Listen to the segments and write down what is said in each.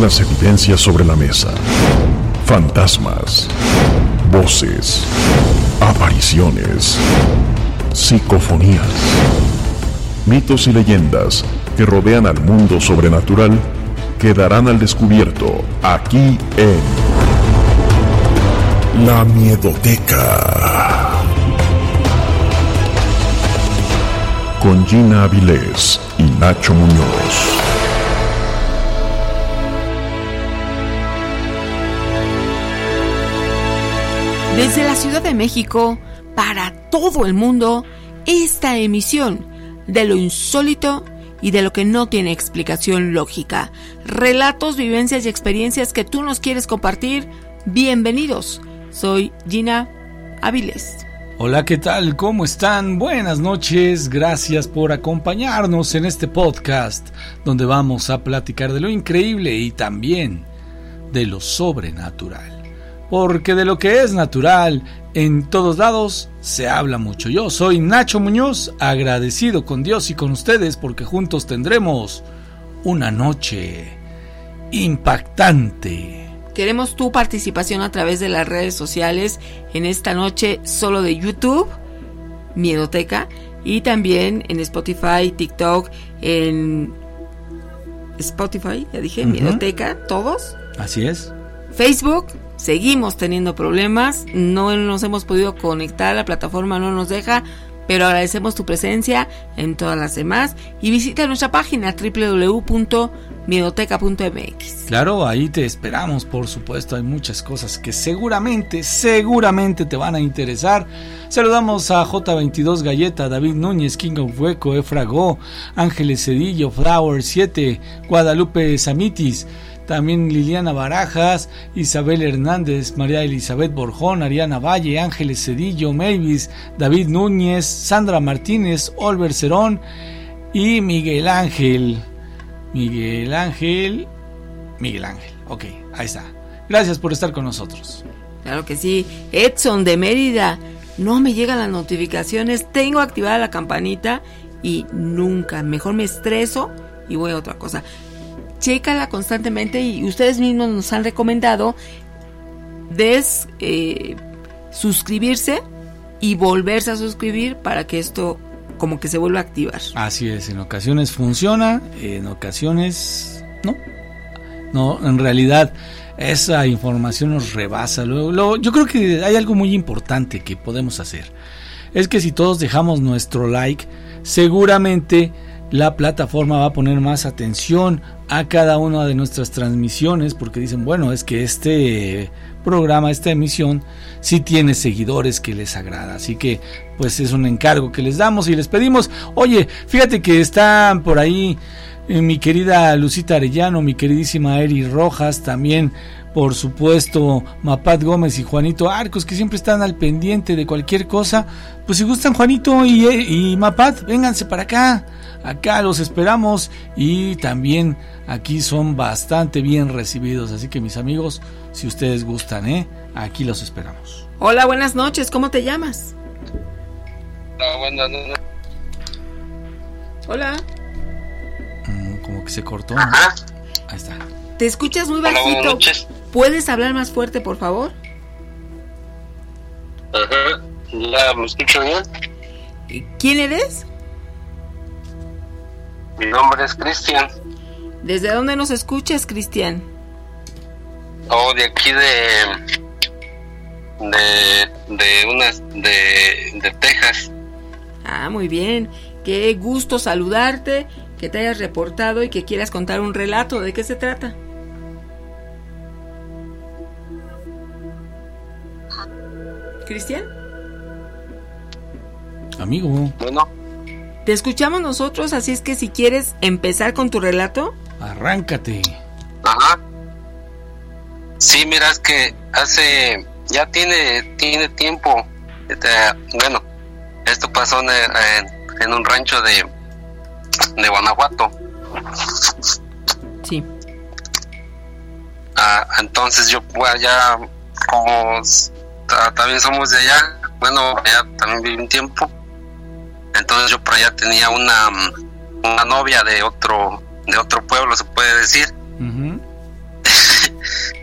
Las evidencias sobre la mesa. Fantasmas, voces, apariciones, psicofonías, mitos y leyendas que rodean al mundo sobrenatural quedarán al descubierto aquí en La Miedoteca. Con Gina Avilés y Nacho Muñoz. Desde la Ciudad de México, para todo el mundo, esta emisión de lo insólito y de lo que no tiene explicación lógica. Relatos, vivencias y experiencias que tú nos quieres compartir. Bienvenidos. Soy Gina Aviles. Hola, ¿qué tal? ¿Cómo están? Buenas noches. Gracias por acompañarnos en este podcast donde vamos a platicar de lo increíble y también de lo sobrenatural. Porque de lo que es natural en todos lados se habla mucho. Yo soy Nacho Muñoz, agradecido con Dios y con ustedes porque juntos tendremos una noche impactante. Queremos tu participación a través de las redes sociales en esta noche solo de YouTube, Miedoteca, y también en Spotify, TikTok, en Spotify, ya dije. Miedoteca, todos. Así es. Facebook, seguimos teniendo problemas, no nos hemos podido conectar, la plataforma no nos deja, pero agradecemos tu presencia en todas las demás y visita nuestra página www.miedoteca.mx. Claro, ahí te esperamos, por supuesto. Hay muchas cosas que seguramente, seguramente te van a interesar. Saludamos a J22 Galleta, David Núñez, King of Hueco, Efra Go, Ángeles Cedillo, Flower 7, Guadalupe Samitis. También Liliana Barajas, Isabel Hernández, María Elizabeth Borjón, Ariana Valle, Ángeles Cedillo, Mavis, David Núñez, Sandra Martínez, Olver Cerón y Miguel Ángel. Miguel Ángel. Miguel Ángel. Ok, ahí está. Gracias por estar con nosotros. Claro que sí. Edson de Mérida. No me llegan las notificaciones. Tengo activada la campanita y nunca. Mejor me estreso y voy a otra cosa. Chécala constantemente y ustedes mismos nos han recomendado des eh, suscribirse y volverse a suscribir para que esto como que se vuelva a activar. Así es, en ocasiones funciona, en ocasiones no. No, en realidad esa información nos rebasa. Luego, luego- yo creo que hay algo muy importante que podemos hacer. Es que si todos dejamos nuestro like, seguramente la plataforma va a poner más atención a cada una de nuestras transmisiones porque dicen, bueno, es que este programa, esta emisión, sí tiene seguidores que les agrada. Así que, pues es un encargo que les damos y les pedimos, oye, fíjate que están por ahí eh, mi querida Lucita Arellano, mi queridísima Eri Rojas, también por supuesto Mapat Gómez y Juanito Arcos, que siempre están al pendiente de cualquier cosa. Pues si gustan Juanito y, eh, y Mapat, vénganse para acá. Acá los esperamos y también aquí son bastante bien recibidos. Así que mis amigos, si ustedes gustan, ¿eh? aquí los esperamos. Hola, buenas noches. ¿Cómo te llamas? Hola. Mm, como que se cortó. ¿no? Ahí está. Te escuchas muy Hola, buenas bajito. noches. ¿Puedes hablar más fuerte, por favor? Ajá. ¿Ya me escucho bien? ¿Quién eres? Mi nombre es Cristian. ¿Desde dónde nos escuchas, Cristian? Oh, de aquí de. De. De unas. De. De Texas. Ah, muy bien. Qué gusto saludarte, que te hayas reportado y que quieras contar un relato. ¿De qué se trata? Cristian, Amigo, Bueno, te escuchamos nosotros, así es que si quieres empezar con tu relato. arráncate. ajá. Sí, mira, es que hace. Ya tiene. Tiene tiempo. este, bueno, esto pasó en, en- en un rancho de. De Guanajuato. Sí. Ah, entonces yo ya como también somos de allá, bueno, allá también viví un tiempo. Entonces yo por allá tenía una mm, una novia de otro de otro pueblo, se puede decir.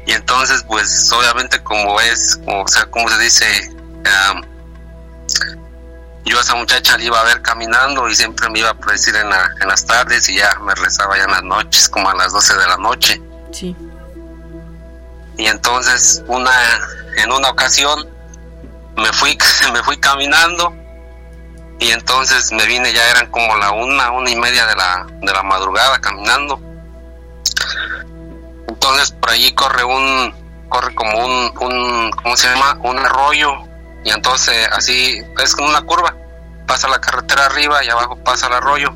Y entonces pues obviamente como es, o sea, como se dice, am, yo a esa muchacha la iba a ver caminando y siempre me iba a decir en, la- en las tardes y ya me rezaba ya en las noches, como a las 12 de la noche. Sí. Y entonces una en una ocasión me fui me fui caminando. Y entonces me vine ya eran como la una una y media de la de la madrugada caminando. Entonces por allí corre un corre como un un cómo se llama un arroyo. Y entonces así es como una curva. Pasa la carretera arriba y abajo pasa el arroyo.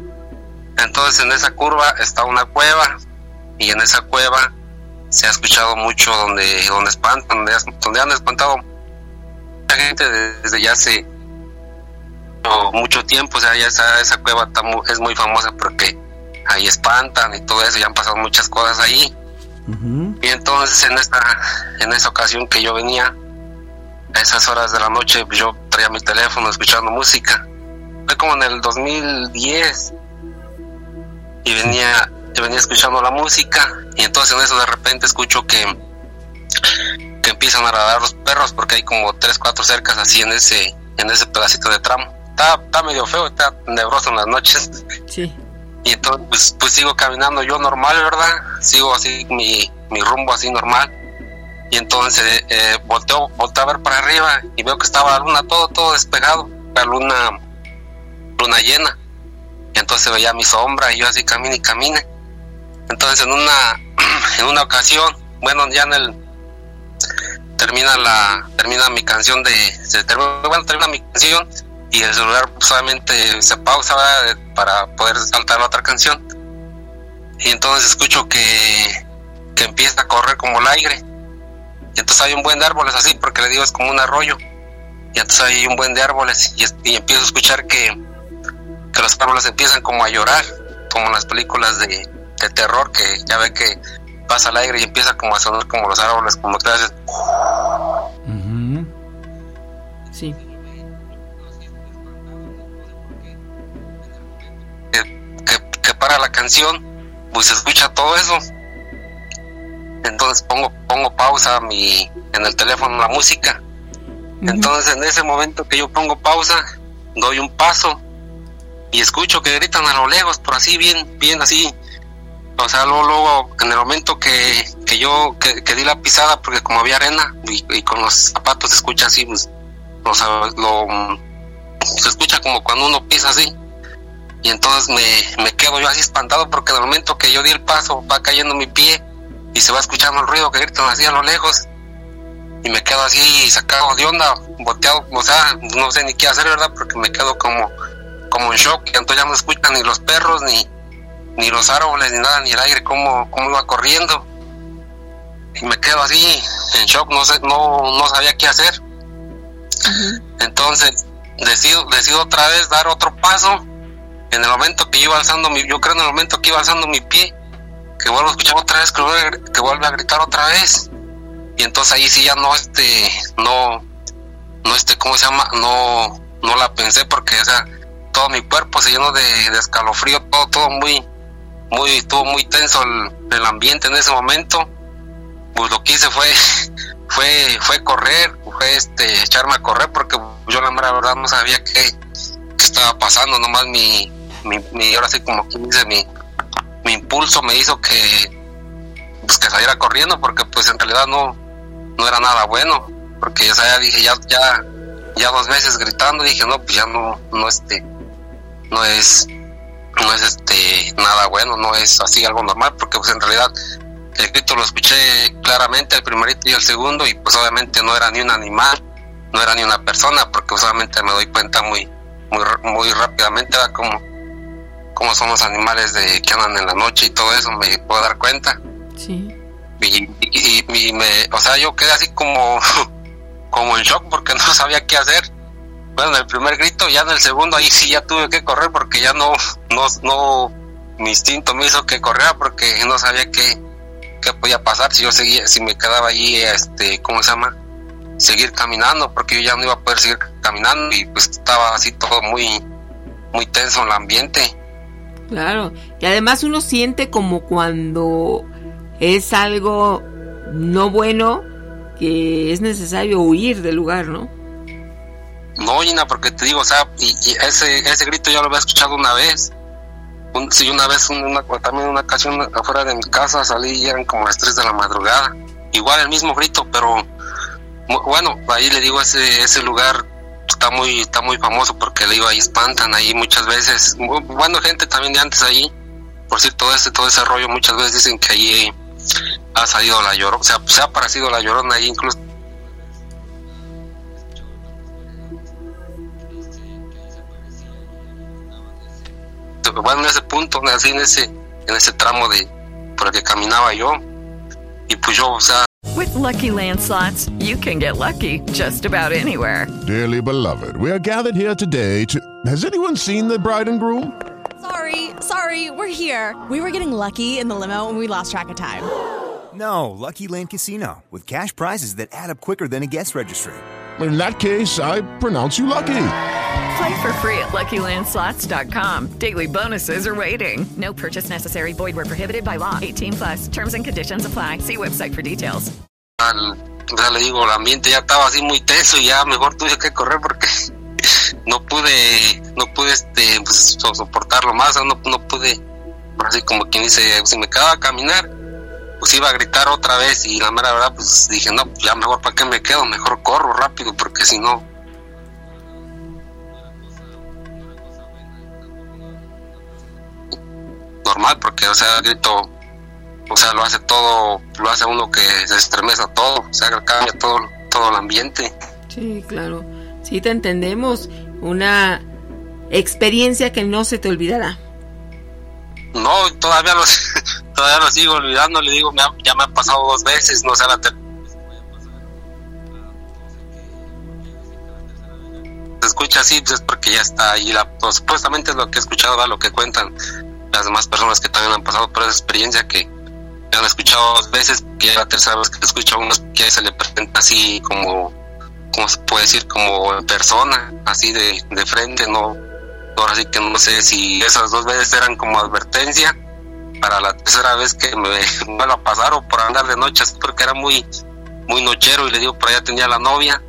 Entonces en esa curva está una cueva. Y en esa cueva se ha escuchado mucho donde donde espantan donde, donde han espantado mucha gente desde ya hace mucho, tiempo o sea ya esa, esa cueva está mu- es muy famosa porque ahí espantan y todo eso y han pasado muchas cosas ahí. Y entonces en esta en esa ocasión que yo venía a esas horas de la noche yo traía mi teléfono escuchando música. Fue como en el 2010 y venía venía escuchando la música y entonces en eso de repente escucho que que empiezan a ladrar los perros porque hay como tres cuatro cercas así en ese en ese pedacito de tramo. Está, está medio feo está nebroso en las noches. Sí. y entonces pues, pues sigo caminando yo normal verdad sigo así mi, mi rumbo así normal. Y entonces eh, volteo volteo a ver para arriba y veo que estaba la luna todo todo despegado la luna luna llena. Y entonces veía mi sombra y yo así camine y camine entonces en una en una ocasión bueno ya en el termina la termina mi canción de se termina, bueno termina mi canción y el celular solamente se pausa para poder saltar la otra canción. Y entonces escucho que que empieza a correr como el aire. Y entonces hay un buen de árboles así porque le digo es como un arroyo. Y entonces hay un buen de árboles y, y empiezo a escuchar que que los árboles empiezan como a llorar como en las películas de, de terror que ya ve que pasa el aire y empieza como a sonar como los árboles como que haces Sí. que, que para la canción, pues se escucha todo eso. Entonces pongo, pongo pausa mi, en el teléfono la música. Entonces en ese momento que yo pongo pausa, doy un paso y escucho que gritan a lo lejos, por así bien, bien así. O sea, luego, luego en el momento que, que yo que, di la pisada, porque como había arena y, con los zapatos se escucha así, pues, o sea, lo, se escucha como cuando uno pisa así y entonces me, me quedo yo así espantado porque en el momento que yo di el paso va cayendo mi pie y se va escuchando el ruido que gritan así a lo lejos y me quedo así sacado de onda, volteado, o sea, no sé ni qué hacer, ¿verdad? Porque me quedo como, como en shock y entonces ya no escuchan ni los perros, ni, ni los árboles, ni nada, ni el aire, cómo, cómo iba corriendo. Y me quedo así en shock, no sé, no, no sabía qué hacer. Entonces decido, decido otra vez dar otro paso en el momento que iba alzando mi, yo creo en el momento que iba alzando mi pie, que vuelvo a escuchar otra vez, que vuelve, que vuelve a gritar otra vez. Y entonces ahí sí ya no, este, no, no, este, ¿cómo se llama? No, no la pensé porque, o sea, todo mi cuerpo se llenó de, de escalofrío, todo, todo muy, muy, estuvo muy tenso el, el ambiente en ese momento. Pues lo que hice fue, fue, fue correr, fue este, echarme a correr porque yo la verdad no sabía qué, qué estaba pasando, nomás mi, mi, mi, ahora sí como quien dice, mi, mi impulso me hizo que, pues que saliera corriendo porque pues en realidad no, no era nada bueno, porque ya, ya dije, ya, ya, ya dos veces gritando, dije, no, pues ya no, no este, no es, no es este, nada bueno, no es así algo normal, porque pues en realidad el grito lo escuché claramente el primerito y el segundo y pues obviamente no era ni un animal, no era ni una persona, porque solamente me doy cuenta muy, muy, muy rápidamente, como, como son los animales de que andan en la noche y todo eso, me puedo dar cuenta. Sí. Y, y, me, o sea, yo quedé así como, como en shock porque no sabía qué hacer. Bueno, en el primer grito, ya en el segundo ahí sí ya tuve que correr porque ya no, no, no, mi instinto me hizo que corriera porque no sabía qué, qué podía pasar si yo seguía, si me quedaba allí, este, ¿cómo se llama? Seguir caminando porque yo ya no iba a poder seguir caminando y pues estaba así todo muy, muy tenso en el ambiente. Claro, y además uno siente como cuando es algo no bueno que es necesario huir del lugar, ¿no? No, Gina, porque te digo, o sea, y, ese, ese grito ya lo había escuchado una vez. Un, sí, una vez, una, también una ocasión afuera de mi casa salí y eran como las 3 de la madrugada. Igual el mismo grito, pero bueno, ahí le digo, ese, ese lugar está muy, está muy famoso porque le digo, ahí espantan, ahí muchas veces, bueno, gente también de antes ahí, por cierto, todo ese, todo ese rollo, muchas veces dicen que ahí ha salido la llorona, o sea, se ha parecido la llorona ahí incluso. Bueno, en ese punto, así en ese, en ese tramo de por el que caminaba yo, y pues yo, o sea. With lucky landslots, you can get lucky just about anywhere. Dearly beloved, we are gathered here today to. Has anyone seen the bride and groom? Sorry, sorry, we're here. We were getting lucky in the limo and we lost track of time. No, Lucky Land Casino, with cash prizes that add up quicker than a guest registry. In that case, I pronounce you lucky. Play for free at LuckyLandSlots.com. Daily bonuses are waiting. No purchase necessary. Void where prohibited by law. 18 plus. Terms and conditions apply. See website for details. Al, ya le digo, el ambiente ya estaba así muy tenso y ya mejor tuve que correr porque no pude, no pude este, pues, soportarlo más, no, no pude, así como quien dice, si me quedaba a caminar, pues iba a gritar otra vez y la mera verdad, pues dije, no, ya mejor para qué me quedo, mejor corro rápido porque si no... Normal, porque, o sea, grito, o sea, lo hace todo, lo hace uno que se estremeza todo, o sea, cambia todo, todo el ambiente. Sí, claro, sí te entendemos, una experiencia que no se te olvidará. No, todavía lo, todavía lo sigo olvidando, le digo, ya me ha pasado dos veces, no sé, la se escucha así, pues es porque ya está ahí, la, pues, supuestamente es lo que he escuchado, ¿va? lo que cuentan las demás personas que también han pasado por esa experiencia, que han escuchado dos veces, que la tercera vez que escucho a uno que se le presenta así como, como se puede decir, como persona, así de, de frente, no, ahora sí que no sé si esas dos veces eran como advertencia para la tercera vez que me vuelva a pasar o por andar de noche porque era muy muy nochero y le digo por allá tenía la novia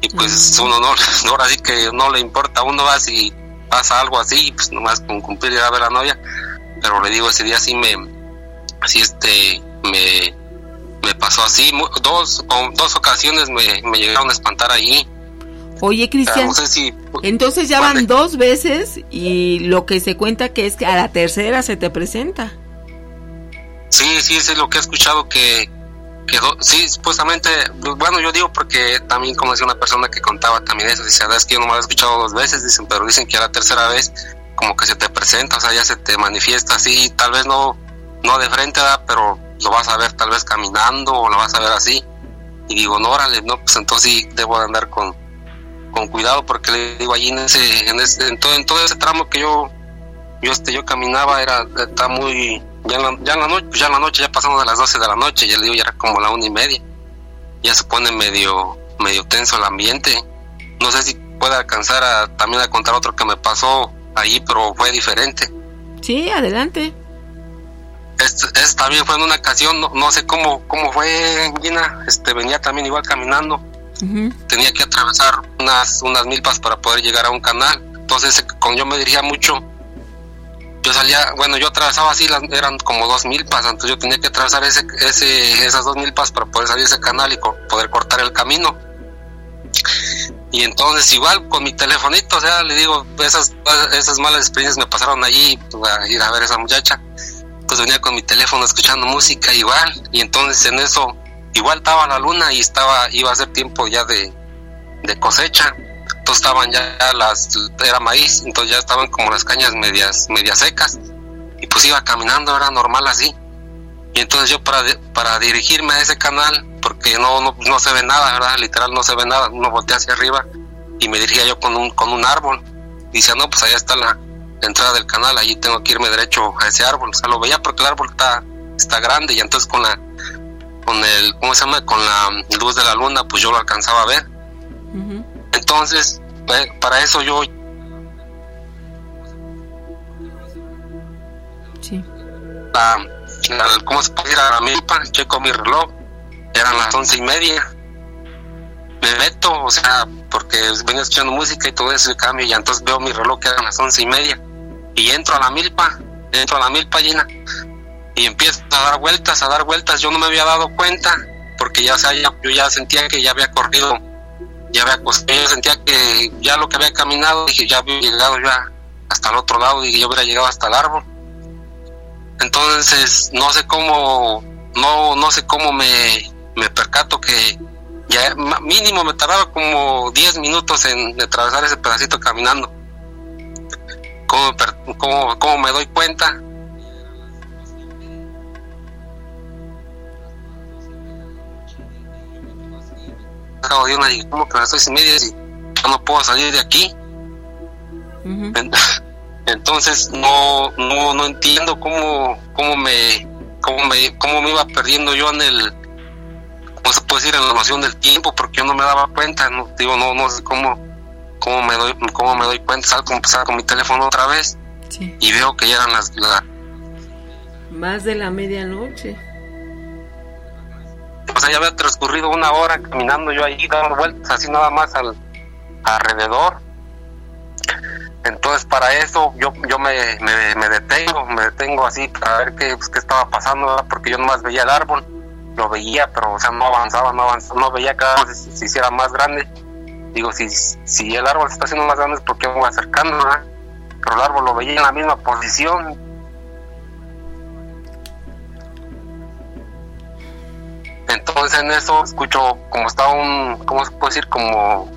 y pues uno no ahora sí que no le importa uno va si pasa algo así pues nomás con cumplir ir a ver la novia pero le digo ese día sí me así este me me pasó así dos dos ocasiones me, me llegaron a espantar ahí. Oye, Cristian, entonces ya van dos veces y lo que se cuenta que es que a la tercera se te presenta. Sí, sí, es lo que he escuchado que, que sí, supuestamente, pues, bueno, yo digo porque también como decía una persona que contaba también eso, dice, es que yo no me he escuchado dos veces, dicen, pero dicen que a la tercera vez como que se te presenta, o sea, ya se te manifiesta así, tal vez no, no de frente, pero lo vas a ver tal vez caminando o lo vas a ver así. Y digo, no, órale, no, pues entonces sí debo de andar con, con cuidado porque le digo allí en ese, en, ese, en, todo, todo ese tramo que yo yo este yo caminaba era está muy ya en la, ya en la noche ya en la noche ya pasamos de las 12 de la noche ya le digo ya era como la una y media. Ya se pone medio medio tenso el ambiente. No sé si puede alcanzar a también a contar otro que me pasó ahí pero fue diferente. Sí adelante. Este, este también fue en una ocasión, no, no sé cómo, cómo fue, Gina, este, venía también igual caminando, tenía que atravesar unas, unas milpas para poder llegar a un canal, entonces cuando yo me dirigía mucho, yo salía, bueno, yo atravesaba así, eran como dos milpas, entonces yo tenía que atravesar ese, ese, esas dos milpas para poder salir ese canal y poder cortar el camino. Y entonces igual con mi telefonito, o sea, le digo, esas, esas malas experiencias me pasaron allí pues, a ir a ver a esa muchacha. Pues venía con mi teléfono escuchando música igual. Y entonces en eso, igual estaba la luna y estaba, iba a ser tiempo ya de, de cosecha. Entonces estaban ya las, era maíz, entonces ya estaban como las cañas medias, medias secas. Y pues iba caminando, era normal así. Y entonces yo para, para dirigirme a ese canal, porque no, no, no se ve nada, ¿verdad? Literal no se ve nada, uno voltea hacia arriba y me dirigía yo con un, con un árbol. Y decía, no, pues allá está la, entrada del canal, allí tengo que irme derecho a ese árbol. O sea, lo veía porque el árbol está, está grande y entonces con la, con el, ¿cómo se llama? Con la luz de la luna, pues yo lo alcanzaba a ver. Entonces, para eso yo Sí. la, la- ¿cómo se puede decir? A la milpa, checo mi reloj, eran las once y media. Me meto, o sea, porque venía escuchando música y todo eso y cambio, y entonces veo mi reloj que eran las once y media. Y entro a la milpa, entro a la milpa llena, y empiezo a dar vueltas, a dar vueltas. Yo no me había dado cuenta, porque ya, o sea, ya- yo ya sentía que ya había corrido, ya había costado, yo sentía que ya lo que había caminado, dije, ya había llegado ya hasta el otro lado, y yo hubiera llegado hasta el árbol. Entonces, no sé cómo, no, no sé cómo me, me percato que ya mínimo me tardaba como 10 minutos en atravesar ese pedacito caminando. ¿Cómo, me cómo- cómo me doy cuenta? Acabo de una y como que a las seis y media y no puedo salir de aquí. En- Entonces no, no, no entiendo cómo, cómo me, cómo me, cómo me iba perdiendo yo en el, no se puede decir en la noción del tiempo porque yo no me daba cuenta, no digo no, no sé cómo, cómo me doy, cómo me doy cuenta, salgo, salgo con mi teléfono otra vez Sí. y veo que ya eran las, la- Más de la medianoche. O sea ya había transcurrido una hora caminando yo ahí dando vueltas así nada más al alrededor. Entonces para eso yo yo me, me, detengo, me detengo así para ver qué, pues, qué estaba pasando, porque yo nomás veía el árbol, lo veía, pero o sea no avanzaba, no avanzaba, no veía cada vez se, se hiciera más grande. Digo, si, si el árbol se está haciendo más grande es porque me voy acercando. Pero el árbol lo veía en la misma posición. Entonces en eso escucho como está un, ¿cómo se puede decir? Como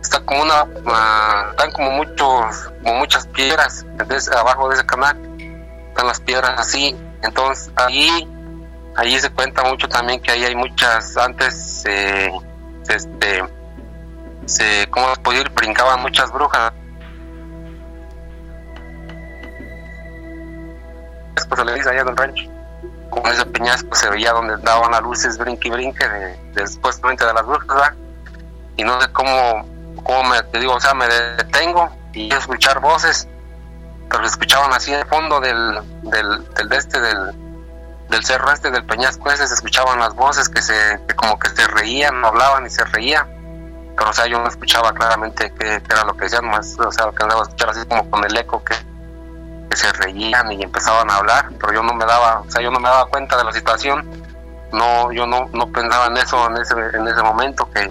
está como una ah, están como muchos como muchas piedras entonces abajo de ese canal. Están las piedras así. Entonces allí allí se cuenta mucho también que ahí hay muchas antes eh, este se cómo se puede decir brincaban muchas brujas. Después se le dice allá en el rancho con ese peñasco se veía donde daban las luces brinque y brinque de, de de las brujas y no sé cómo cómo me te digo, o sea, me detengo y yo escuchar voces, pero se escuchaban así de fondo del, del, del de este, del, del cerro este, del peñasco ese, se escuchaban las voces que se, que como que se reían, no hablaban y se reían, pero o sea, yo no escuchaba claramente qué, era lo que decían, más, o sea, que andaba a escuchar así como con el eco que se reían y empezaban a hablar, pero yo no me daba, o sea, yo no me daba cuenta de la situación, no, yo no, no pensaba en eso en ese, en ese momento que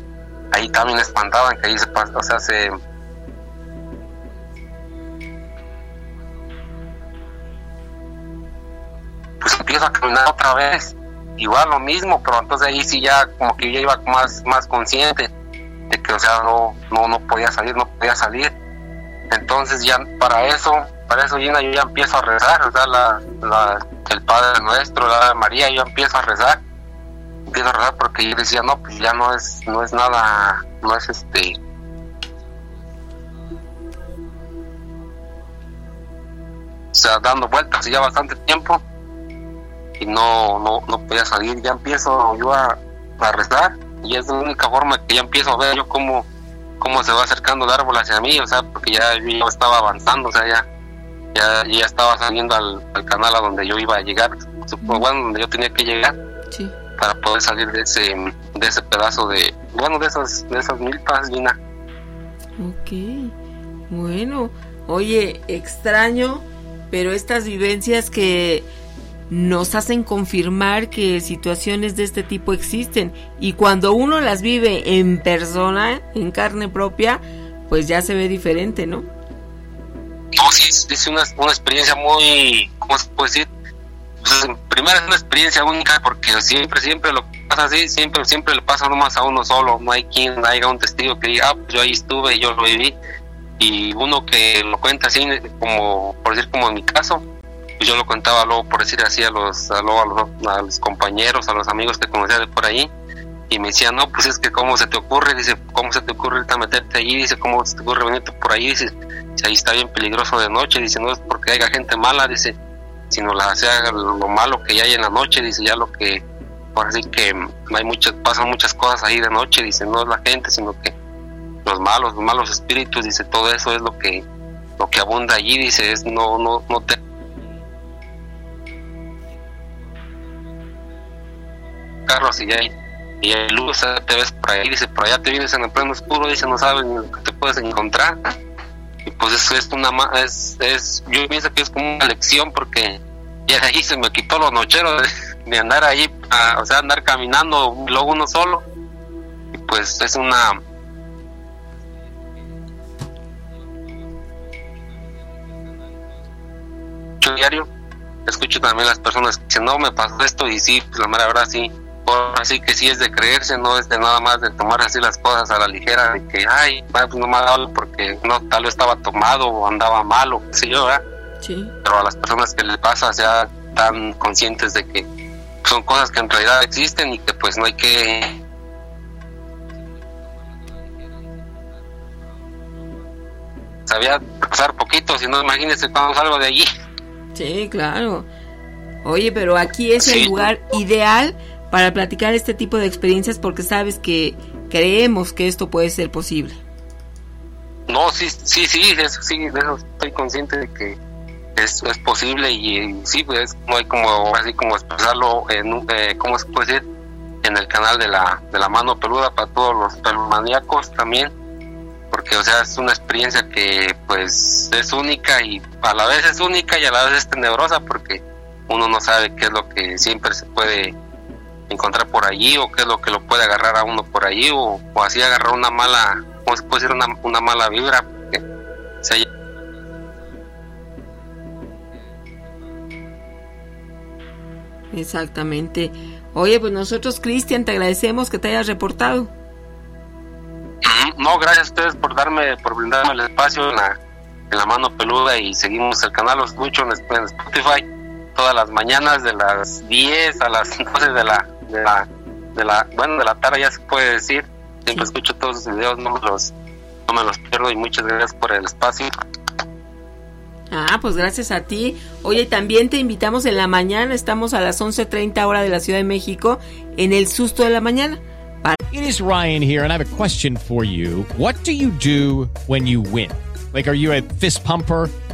ahí también espantaban que ahí se o sea se pues empiezo a caminar otra vez. Igual lo mismo pero entonces ahí sí ya como que yo iba más más consciente de que o sea no no no podía salir no podía salir. Entonces ya para eso para eso yo ya empiezo a rezar o sea la, la el Padre Nuestro la María yo empiezo a rezar. Empiezo a rezar porque yo decía no pues ya no es no es nada no es este o sea dando vueltas ya bastante tiempo y no no no podía salir. Ya empiezo yo a, a rezar y es la única forma que ya empiezo a ver yo cómo cómo se va acercando el árbol hacia mí o sea porque ya yo estaba avanzando o sea ya ya, ya estaba saliendo al, al canal a donde yo iba a llegar, bueno, donde yo tenía que llegar Sí. para poder salir de ese de ese pedazo de, bueno, de esas de esas milpas, Gina. Ok. Bueno, oye, extraño, pero estas vivencias que nos hacen confirmar que situaciones de este tipo existen y cuando uno las vive en persona, en carne propia, pues ya se ve diferente, ¿no? No, sí, es, una, una experiencia muy, ¿cómo se puede decir? Pues, primero es una experiencia única porque siempre, siempre lo pasa así, siempre, siempre le pasa nomás a uno solo, no hay quien haya un testigo que diga, ah, pues yo ahí estuve yo lo viví, y uno que lo cuenta así, como, por decir como en mi caso, pues yo lo contaba luego, por decir así, a los, a, luego a los, a los compañeros, a los amigos que conocía de por ahí, y me decían, no, pues es que cómo se te ocurre, dice, cómo se te ocurre ahorita meterte allí, dice, cómo se te ocurre venirte por ahí, dice, si ahí está bien peligroso de noche, dice, no es porque haya gente mala, dice, sino la sea lo malo que ya hay en la noche, dice, ya lo que, por así que hay muchas, pasan muchas cosas ahí de noche, dice, no es la gente, sino que los malos, los malos espíritus, dice, todo eso es lo que, lo que abunda allí, dice, es no, no, no te carros y ya y hay luz, eh, te ves por ahí, dice, por allá te vienes en el pleno oscuro, dice, no sabes ni lo que te puedes encontrar. Y pues eso es una, es, es, yo pienso que es como una lección porque ya de ahí se me quitó los nocheros de, andar ahí, ah, o sea, andar caminando luego uno solo. Y pues es una, diario escucho también las personas que dicen no me pasó esto y sí pues la mera verdad sí así que sí es de creerse no es de nada más de tomar así las cosas a la ligera de que ay pues no me ha dado porque no tal vez estaba tomado o andaba mal o qué sé yo ¿verdad? Sí. pero a las personas que les pasa ya están conscientes de que son cosas que en realidad existen y que pues no hay que sabía pasar poquito si no imagínense cuando salgo de allí Sí, claro. Oye, pero aquí es el lugar ideal para platicar este tipo de experiencias porque sabes que creemos que esto puede ser posible. No, sí, sí, sí, eso, sí, eso estoy consciente de que es, es posible y, eh, sí, pues no hay como así como expresarlo en, eh, ¿cómo se puede decir? En el canal de la, de la mano peluda para todos los pelumaníacos también, porque o sea, es una experiencia que pues es única y a la vez es única y a la vez es tenebrosa porque uno no sabe qué es lo que siempre se puede encontrar por allí o qué es lo que lo puede agarrar a uno por allí o, o así agarrar una mala, ¿cómo se puede decir? Una, una mala vibra. Porque, Exactamente. Oye, pues nosotros, Cristian, te agradecemos que te hayas reportado. no, gracias a ustedes por darme, por brindarme el espacio en la, en la mano peluda y seguimos el canal, los escucho en, en Spotify todas las mañanas de las 10 a las 12 de la, de la, de la, bueno, de la tarde ya se puede decir. Siempre escucho todos sus videos, no me los, no me los pierdo y muchas gracias por el espacio. Ah, pues gracias a ti. Oye, también te invitamos en la mañana, estamos a las 11.30 hora de la Ciudad de México, en el susto de la mañana. Para- It is Ryan here, and I have a question for you. What do you do when you win? Like, are you a fist pumper?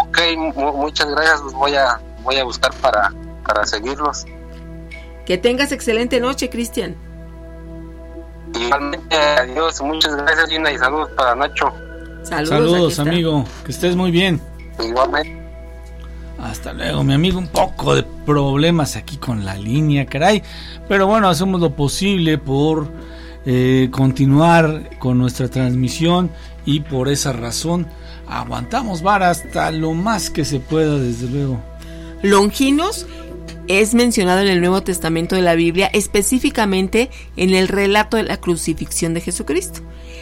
Ok, mu- muchas gracias, los voy a, voy a buscar para, para seguirlos. Que tengas excelente noche, Cristian. Igualmente, adiós, muchas gracias Gina y saludos para Nacho. Saludos, amigo. Que estés muy bien. Igualmente. Hasta luego, mi amigo. Un poco de problemas aquí con la línea, caray. Pero bueno, hacemos lo posible por eh, continuar con nuestra transmisión y por esa razón aguantamos vara hasta lo más que se pueda, desde luego. Longinos es mencionado en el Nuevo Testamento de la Biblia, específicamente en el relato de la crucifixión de Jesucristo.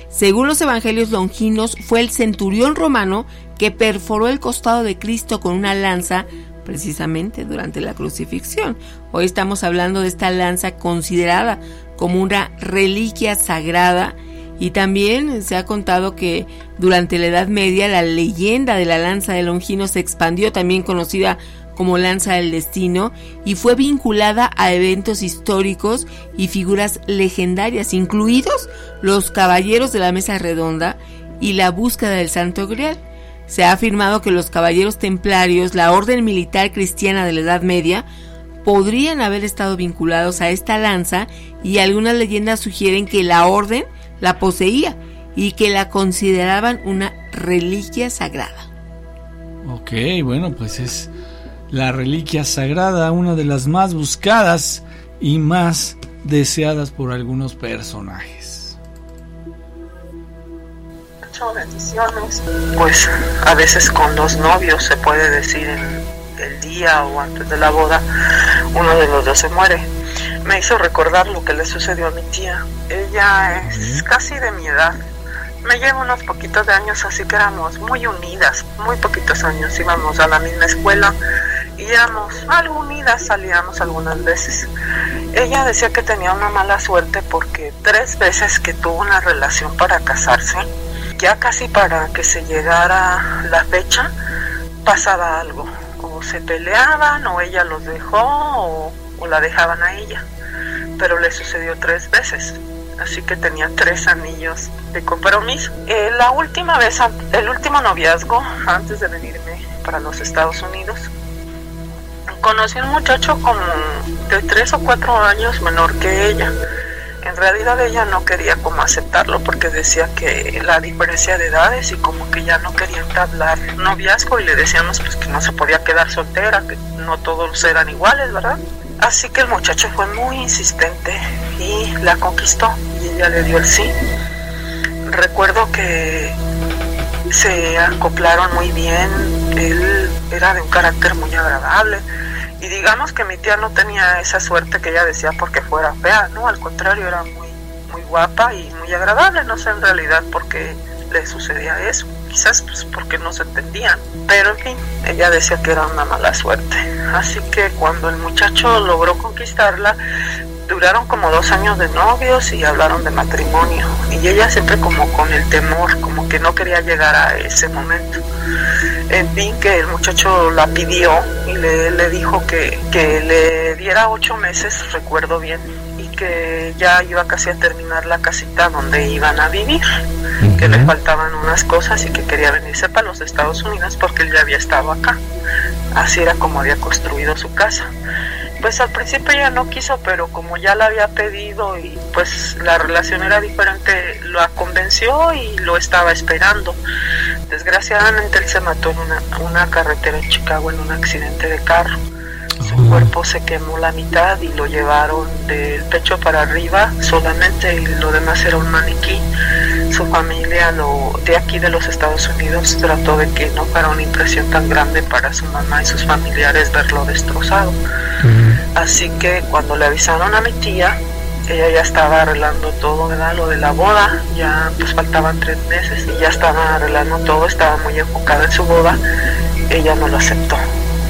Según los evangelios longinos, fue el centurión romano que perforó el costado de Cristo con una lanza precisamente durante la crucifixión. Hoy estamos hablando de esta lanza considerada como una reliquia sagrada y también se ha contado que durante la Edad Media la leyenda de la lanza de Longinos se expandió, también conocida como Lanza del Destino, y fue vinculada a eventos históricos y figuras legendarias, incluidos los Caballeros de la Mesa Redonda y la búsqueda del Santo Grial. Se ha afirmado que los Caballeros Templarios, la orden militar cristiana de la Edad Media, podrían haber estado vinculados a esta lanza y algunas leyendas sugieren que la orden la poseía y que la consideraban una reliquia sagrada. Ok, bueno, pues es la reliquia sagrada, una de las más buscadas y más deseadas por algunos personajes. bendiciones. Pues a veces con los novios se puede decir el, el día o antes de la boda, uno de los dos se muere. Me hizo recordar lo que le sucedió a mi tía. Ella es casi de mi edad. Me lleva unos poquitos de años, así que éramos muy unidas, muy poquitos años. Íbamos a la misma escuela y éramos algo unidas, salíamos algunas veces. Ella decía que tenía una mala suerte porque tres veces que tuvo una relación para casarse, ya casi para que se llegara la fecha, pasaba algo. O se peleaban, o ella los dejó, o, la dejaban a ella. Pero le sucedió tres veces. Así que tenía tres anillos de compromiso. Eh, la última vez, el último noviazgo, antes de venirme para los Estados Unidos, conocí a un muchacho como de tres o cuatro años menor que ella. En realidad ella no quería como aceptarlo porque decía que la diferencia de edades y como que ya no quería entablar noviazgo y le decíamos pues que no se podía quedar soltera, que no todos eran iguales, ¿verdad? Así que el muchacho fue muy insistente y la conquistó y ella le dio el sí. Recuerdo que se acoplaron muy bien, él era de un carácter muy agradable. Y digamos que mi tía no tenía esa suerte que ella decía porque fuera fea, no, al contrario era muy muy guapa y muy agradable, no sé en realidad por qué le sucedía eso, quizás pues porque no se entendían, pero en fin, ella decía que era una mala suerte, así que cuando el muchacho logró conquistarla, duraron como dos años de novios y hablaron de matrimonio. Y ella siempre como con el temor, como que no quería llegar a ese momento. En fin, que el muchacho la pidió y le, dijo que, que le diera ocho meses, recuerdo bien, que ya iba casi a terminar la casita donde iban a vivir, que le faltaban unas cosas y que quería venirse para los Estados Unidos porque él ya había estado acá. Así era como había construido su casa pues al principio ella no quiso, pero como ya la había pedido y pues la relación era diferente, lo convenció y lo estaba esperando. Desgraciadamente él se mató en una, una carretera en Chicago en un accidente de carro. Su cuerpo se quemó la mitad y lo llevaron del pecho para arriba solamente y lo demás era un maniquí. Su familia lo, de aquí de los Estados Unidos trató de que no fuera una impresión tan grande para su mamá y sus familiares verlo destrozado. Así que cuando le avisaron a mi tía, ella ya estaba arreglando todo, ¿verdad? Lo de la boda, ya pues faltaban tres meses y ya estaba arreglando todo, estaba muy enfocada en su boda, ella no lo aceptó.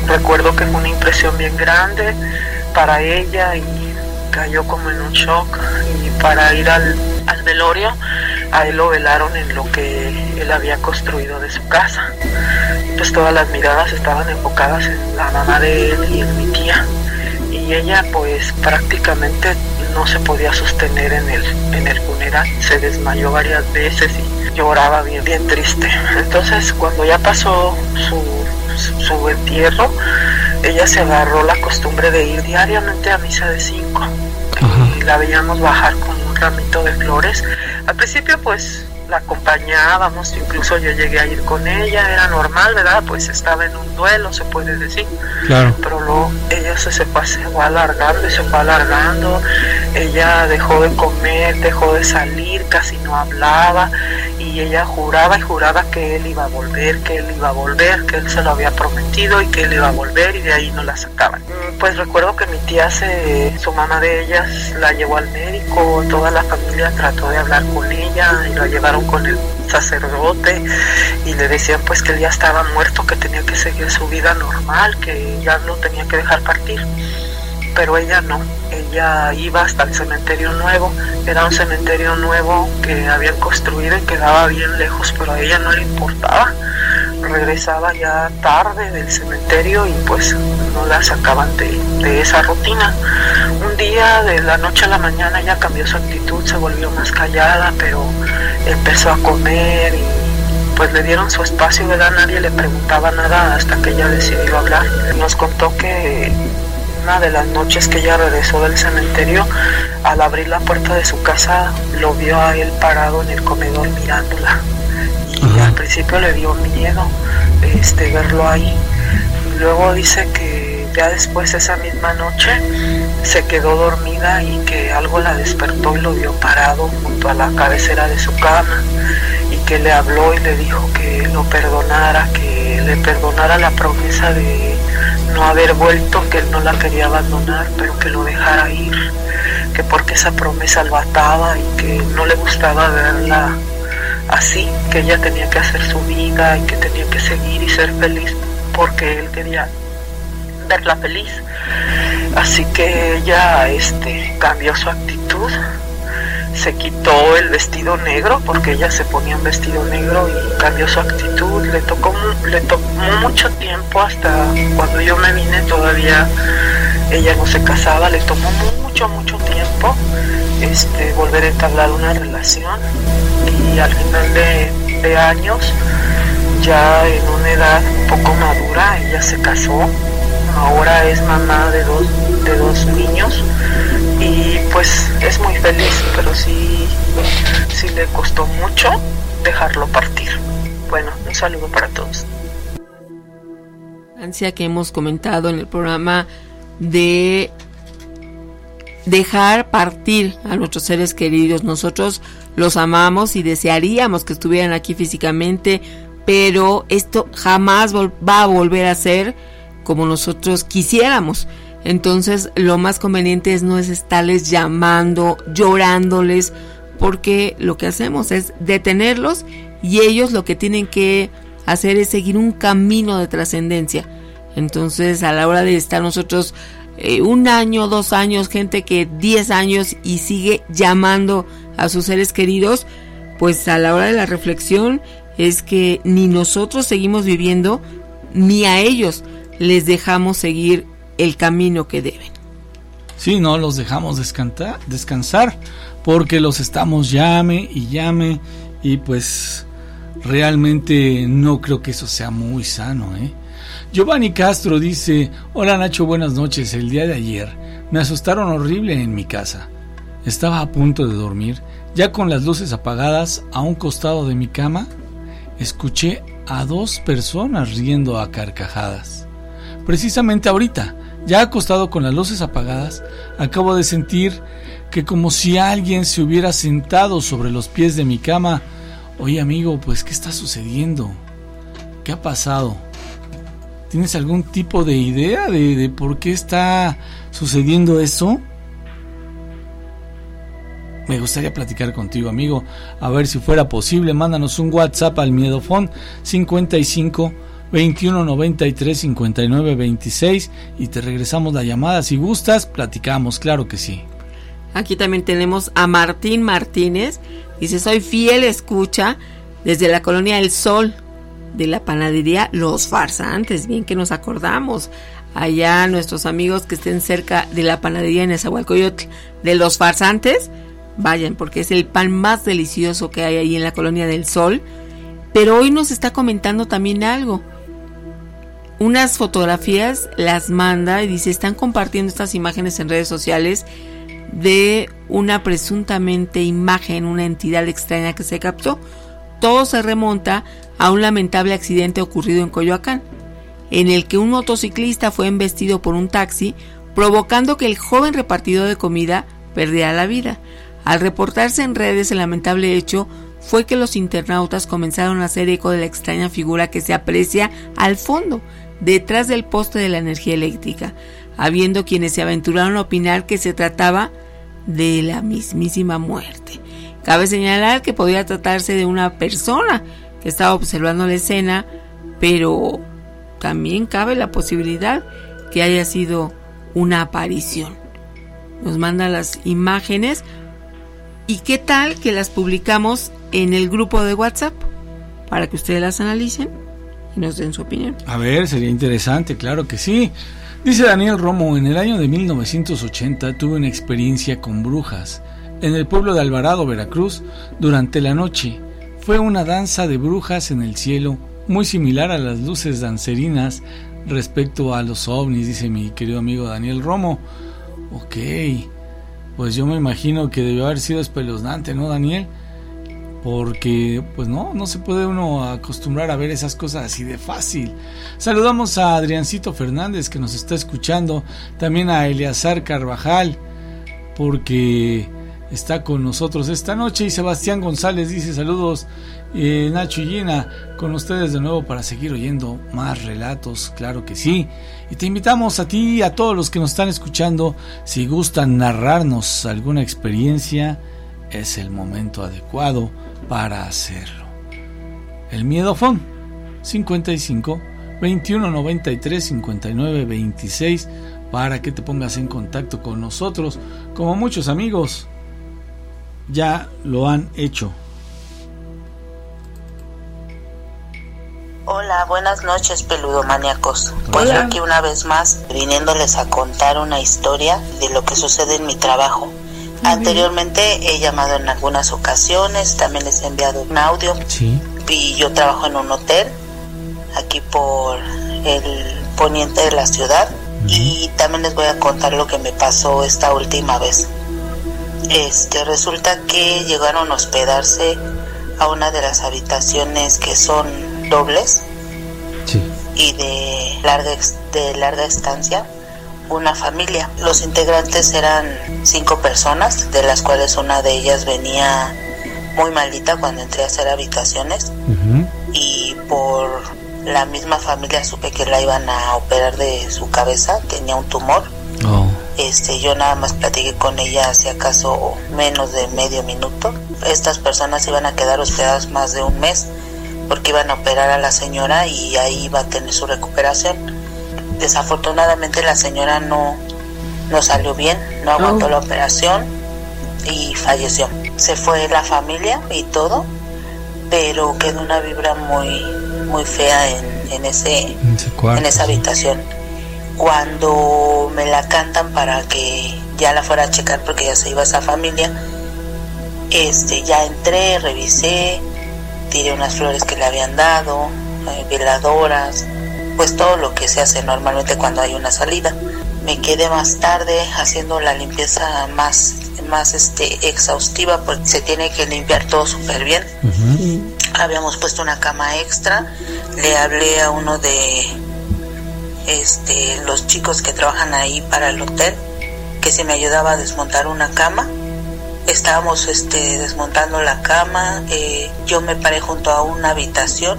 Recuerdo que fue una impresión bien grande para ella y cayó como en un shock y para ir al, al velorio a él lo velaron en lo que él había construido de su casa. Pues todas las miradas estaban enfocadas en la mamá de él y en mi tía y ella pues prácticamente no se podía sostener en el, en el funeral, se desmayó varias veces y lloraba bien, bien triste. Entonces cuando ya pasó su, su entierro, ella se agarró la costumbre de ir diariamente a misa de cinco y la veíamos bajar con un ramito de flores. Al principio pues la acompañábamos, incluso yo llegué a ir con ella, era normal, ¿verdad? Pues estaba en un duelo, se puede decir. Claro. Pero luego ella se, se, fue, se fue alargando y se fue alargando, ella dejó de comer, dejó de salir, casi no hablaba y ella juraba y juraba que él iba a volver, que él iba a volver, que él se lo había prometido y que él iba a volver y de ahí no la sacaban. Pues recuerdo que mi tía, se, su mamá de ellas, la llevó al médico, toda la familia trató de hablar con ella y la llevaron con el sacerdote y le decían pues que él ya estaba muerto, que tenía que seguir su vida normal, que ya no tenía que dejar partir. Pero ella no, ella iba hasta el cementerio nuevo, era un cementerio nuevo que habían construido y quedaba bien lejos, pero a ella no le importaba. Regresaba ya tarde del cementerio y pues no la sacaban de, de esa rutina. Un día de la noche a la mañana ella cambió su actitud, se volvió más callada, pero empezó a comer y pues le dieron su espacio, ¿verdad? Nadie le preguntaba nada hasta que ella decidió hablar. Nos contó que una de las noches que ella regresó del cementerio, al abrir la puerta de su casa, lo vio a él parado en el comedor mirándola. Y al principio le dio miedo este, verlo ahí. Luego dice que ya después esa misma noche se quedó dormida y que algo la despertó y lo vio parado junto a la cabecera de su cama y que le habló y le dijo que lo perdonara, que le perdonara la promesa de no haber vuelto, que él no la quería abandonar, pero que lo dejara ir, que porque esa promesa lo ataba y que no le gustaba verla así, que ella tenía que hacer su vida y que tenía que seguir y ser feliz porque él quería verla feliz. Así que ella este, cambió su actitud, se quitó el vestido negro porque ella se ponía un vestido negro y cambió su actitud. Le tocó, le tomó mucho tiempo hasta cuando yo me vine todavía ella no se casaba, le tomó mucho, mucho tiempo este, volver a entablar una relación. Y al final de, años, ya en una edad poco madura, ella se casó, ahora es mamá de dos, de dos niños y pues es muy feliz, pero sí, sí le costó mucho dejarlo partir. Bueno, un saludo para todos. Ansia que hemos comentado en el programa de dejar partir a nuestros seres queridos. Nosotros los amamos y desearíamos que estuvieran aquí físicamente, pero esto jamás va a volver a ser como nosotros quisiéramos. Entonces lo más conveniente es no es estarles llamando, llorándoles, porque lo que hacemos es detenerlos y ellos lo que tienen que hacer es seguir un camino de trascendencia. Entonces a la hora de estar nosotros eh, un año, dos años, gente que diez años y sigue llamando a sus seres queridos, pues a la hora de la reflexión es que ni nosotros seguimos viviendo, ni a ellos les dejamos seguir el camino que deben. Sí, no los dejamos descansar, descansar porque los estamos llame y llame y pues realmente no creo que eso sea muy sano, ¿eh? Giovanni Castro dice, hola Nacho, buenas noches. El día de ayer me asustaron horrible en mi casa. Estaba a punto de dormir, ya con las luces apagadas a un costado de mi cama, escuché a dos personas riendo a carcajadas. Precisamente ahorita, ya acostado con las luces apagadas, acabo de sentir que como si alguien se hubiera sentado sobre los pies de mi cama. Oye amigo, pues ¿qué está sucediendo? ¿Qué ha pasado? ¿Tienes algún tipo de idea de, por qué está sucediendo eso? Me gustaría platicar contigo, amigo. A ver si fuera posible, mándanos un WhatsApp al Miedofón 55 21 93 59 26 y te regresamos la llamada. Si gustas, platicamos, claro que sí. Aquí también tenemos a Martín Martínez. Dice, soy fiel escucha desde la colonia El Sol de la panadería Los Farsantes. Bien que nos acordamos. Allá nuestros amigos que estén cerca de la panadería en Esahualcoyotl de Los Farsantes, vayan porque es el pan más delicioso que hay ahí en la colonia del Sol. Pero hoy nos está comentando también algo. Unas fotografías las manda y dice, están compartiendo estas imágenes en redes sociales de una presuntamente imagen, una entidad extraña que se captó. Todo se remonta a un lamentable accidente ocurrido en Coyoacán, en el que un motociclista fue embestido por un taxi, provocando que el joven repartidor de comida perdiera la vida. Al reportarse en redes el lamentable hecho, fue que los internautas comenzaron a hacer eco de la extraña figura que se aprecia al fondo, detrás del poste de la energía eléctrica, habiendo quienes se aventuraron a opinar que se trataba de la mismísima muerte. Cabe señalar que podía tratarse de una persona que estaba observando la escena, pero también cabe la posibilidad que haya sido una aparición. Nos manda las imágenes y qué tal que las publicamos en el grupo de WhatsApp para que ustedes las analicen nos den su opinión. A ver, sería interesante, claro que sí. Dice Daniel Romo, en el año de 1980 tuve una experiencia con brujas en el pueblo de Alvarado, Veracruz, durante la noche. Fue una danza de brujas en el cielo, muy similar a las luces dancerinas respecto a los ovnis, dice mi querido amigo Daniel Romo. Ok, pues yo me imagino que debió haber sido espeluznante, ¿no, Daniel? Porque pues no, no se puede uno acostumbrar a ver esas cosas así de fácil. Saludamos a Adriancito Fernández que nos está escuchando, también a Eleazar Carvajal, porque está con nosotros esta noche y Sebastián González dice saludos eh, Nacho y Gina con ustedes de nuevo para seguir oyendo más relatos, claro que sí. Y te invitamos a ti y a todos los que nos están escuchando, si gustan narrarnos alguna experiencia, es el momento adecuado para hacerlo. El miedo fue 55 21 93 59 26 para que te pongas en contacto con nosotros, como muchos amigos ya lo han hecho. Hola, buenas noches, peludomaniacos. Pues aquí una vez más viniéndoles a contar una historia de lo que sucede en mi trabajo. Anteriormente he llamado en algunas ocasiones, también les he enviado un audio. Sí. Y yo trabajo en un hotel aquí por el poniente de la ciudad y también les voy a contar lo que me pasó esta última vez. Este resulta que llegaron a hospedarse a una de las habitaciones que son dobles y de larga de larga estancia una familia. Los integrantes eran cinco personas, de las cuales una de ellas venía muy maldita cuando entré a hacer habitaciones y por la misma familia supe que la iban a operar de su cabeza, tenía un tumor. Oh. Este, yo nada más platiqué con ella hace acaso menos de medio minuto. Estas personas iban a quedar hospedadas más de un mes porque iban a operar a la señora y ahí iba a tener su recuperación desafortunadamente la señora no, no salió bien, no aguantó la operación y falleció. Se fue la familia y todo, pero quedó una vibra muy, muy fea en, en ese, en esa habitación. Cuando me la cantan para que ya la fuera a checar porque ya se iba esa familia, este, ya entré, revisé, tiré unas flores que le habían dado, eh, veladoras, pues todo lo que se hace normalmente cuando hay una salida. Me quedé más tarde haciendo la limpieza más más este exhaustiva porque se tiene que limpiar todo súper bien. Habíamos puesto una cama extra. Le hablé a uno de este los chicos que trabajan ahí para el hotel que se me ayudaba a desmontar una cama. Estábamos este desmontando la cama. Eh, yo me paré junto a una habitación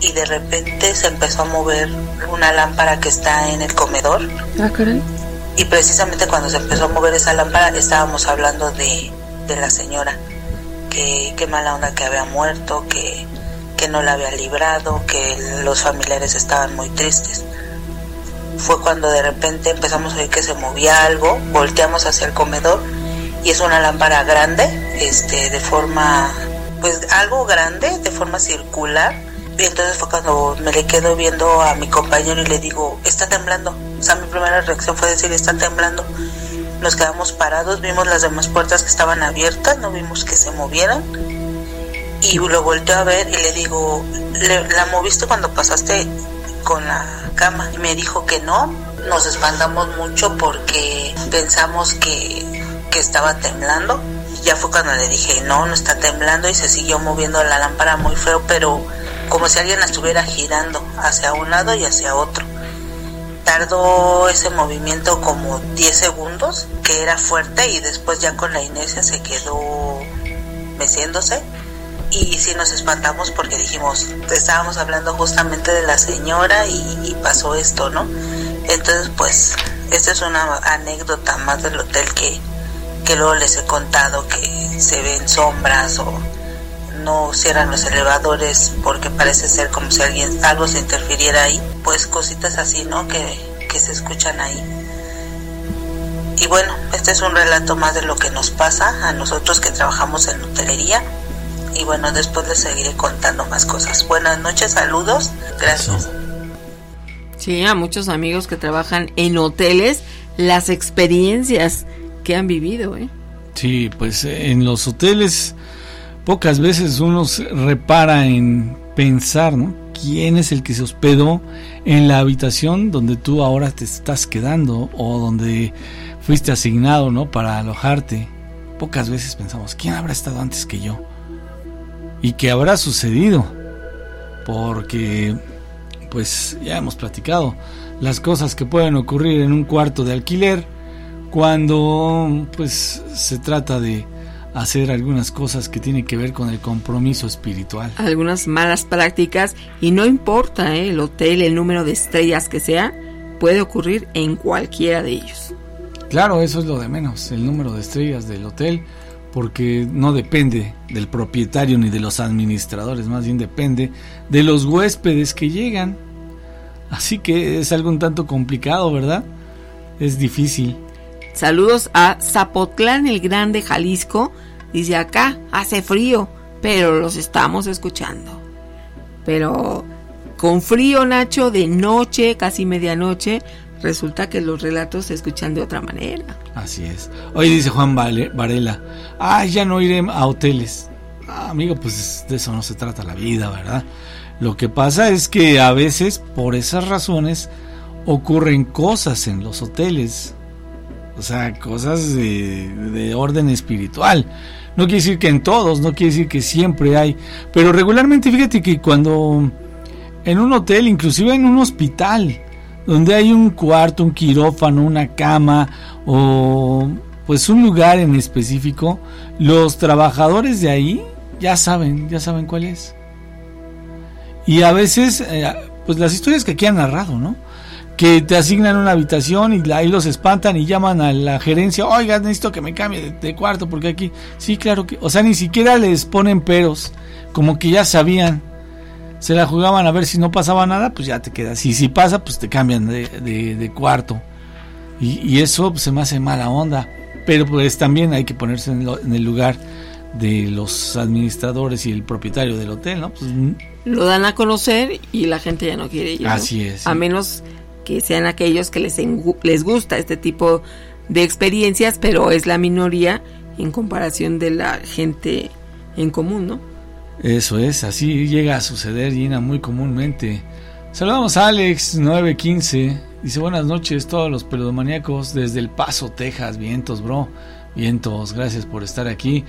y de repente se empezó a mover una lámpara que está en el comedor. Ah, y precisamente cuando se empezó a mover esa lámpara estábamos hablando de, de la señora, que qué mala onda que había muerto, que, que no la había librado, que los familiares estaban muy tristes. Fue cuando de repente empezamos a oír que se movía algo, volteamos hacia el comedor y es una lámpara grande, este, de forma, pues algo grande, de forma circular, y entonces fue cuando me le quedo viendo a mi compañero y le digo, está temblando. O sea, mi primera reacción fue decir, está temblando. Nos quedamos parados, vimos las demás puertas que estaban abiertas, no vimos que se movieran. Y lo volteé a ver y le digo, ¿la moviste cuando pasaste con la cama? Y me dijo que no. Nos espantamos mucho porque pensamos que que estaba temblando. Ya fue cuando le dije, no, no está temblando y se siguió moviendo la lámpara muy feo, pero como si alguien la estuviera girando hacia un lado y hacia otro. Tardó ese movimiento como 10 segundos, que era fuerte y después ya con la inercia se quedó meciéndose y sí nos espantamos porque dijimos, estábamos hablando justamente de la señora y, pasó esto, ¿no? Entonces, pues, esta es una anécdota más del hotel que, que luego les he contado que se ven sombras o no cierran los elevadores porque parece ser como si alguien algo se interfiriera ahí, pues cositas así, ¿no? Que, que se escuchan ahí. Y bueno, este es un relato más de lo que nos pasa a nosotros que trabajamos en hotelería y bueno, después les seguiré contando más cosas. Buenas noches, saludos, gracias. Sí, a muchos amigos que trabajan en hoteles, las experiencias que han vivido, ¿eh? Sí, pues en los hoteles pocas veces uno repara en pensar, ¿no? ¿Quién es el que se hospedó en la habitación donde tú ahora te estás quedando o donde fuiste asignado, ¿no? Para alojarte. Pocas veces pensamos, ¿quién habrá estado antes que yo? y que habrá sucedido porque pues ya hemos platicado las cosas que pueden ocurrir en un cuarto de alquiler cuando pues se trata de hacer algunas cosas que tienen que ver con el compromiso espiritual. Algunas malas prácticas y no importa ¿eh? el hotel, el número de estrellas que sea, puede ocurrir en cualquiera de ellos. Claro, eso es lo de menos, el número de estrellas del hotel porque no depende del propietario ni de los administradores, más bien depende de los huéspedes que llegan. Así que es algo un tanto complicado, ¿verdad? Es difícil. Saludos a Zapotlán el Grande, Jalisco. Dice acá, hace frío, pero los estamos escuchando. Pero con frío, Nacho, de noche, casi medianoche, resulta que los relatos se escuchan de otra manera. Así es. Hoy dice Juan Varela, ay, ya no iré a hoteles. Ah, amigo, pues de eso no se trata la vida, ¿verdad? Lo que pasa es que a veces, por esas razones, ocurren cosas en los hoteles. O sea, cosas de, de orden espiritual. No quiere decir que en todos, no quiere decir que siempre hay. Pero regularmente, fíjate que cuando en un hotel, inclusive en un hospital, donde hay un cuarto, un quirófano, una cama o pues un lugar en específico, los trabajadores de ahí ya saben, ya saben cuál es. Y a veces, eh, pues las historias que aquí han narrado, ¿no? Que te asignan una habitación y ahí los espantan y llaman a la gerencia, oiga, necesito que me cambie de, de cuarto porque aquí, sí, claro que, o sea, ni siquiera les ponen peros, como que ya sabían se la jugaban a ver si no pasaba nada, pues ya te quedas. Y si pasa, pues te cambian de, de, cuarto. Y, y, eso pues, se me hace mala onda. Pero pues también hay que ponerse en, en, el lugar de los administradores y el propietario del hotel, ¿no? Pues, Lo dan a conocer y la gente ya no quiere ir. Así es. A menos que sean aquellos que les, les gusta este tipo de experiencias, pero es la minoría en comparación de la gente en común, ¿no? Eso es, así llega a suceder, Gina, muy comúnmente. Saludamos a Alex 915. Dice buenas noches todos los peludomaníacos desde El Paso, Texas. Vientos, bro. Vientos, gracias por estar aquí.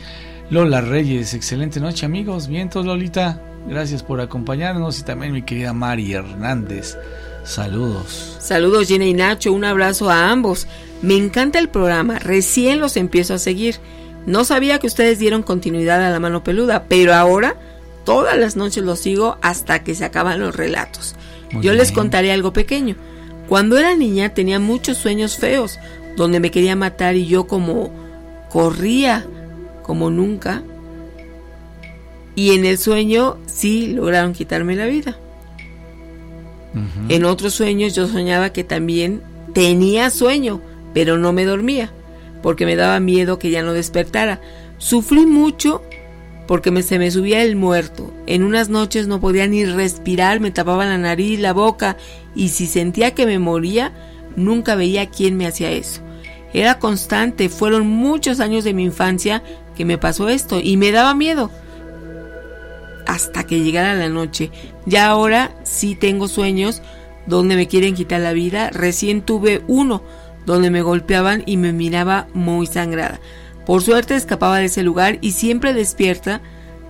Lola Reyes, excelente noche amigos. Vientos, Lolita. Gracias por acompañarnos. Y también mi querida Mari Hernández. Saludos. Saludos Gina y Nacho. Un abrazo a ambos. Me encanta el programa. Recién los empiezo a seguir. No sabía que ustedes dieron continuidad a la mano peluda, pero ahora todas las noches los sigo hasta que se acaban los relatos. Muy Yo bien. les contaré algo pequeño. Cuando era niña tenía muchos sueños feos, donde me quería matar y yo como corría como nunca. Y en el sueño sí lograron quitarme la vida. En otros sueños yo soñaba que también tenía sueño, pero no me dormía porque me daba miedo que ya no despertara. Sufrí mucho porque me, se me subía el muerto. En unas noches no podía ni respirar, me tapaba la nariz, la boca, y si sentía que me moría, nunca veía quién me hacía eso. Era constante, fueron muchos años de mi infancia que me pasó esto y me daba miedo. Hasta que llegara la noche. Ya ahora sí tengo sueños donde me quieren quitar la vida. Recién tuve uno donde me golpeaban y me miraba muy sangrada. Por suerte escapaba de ese lugar y siempre despierta.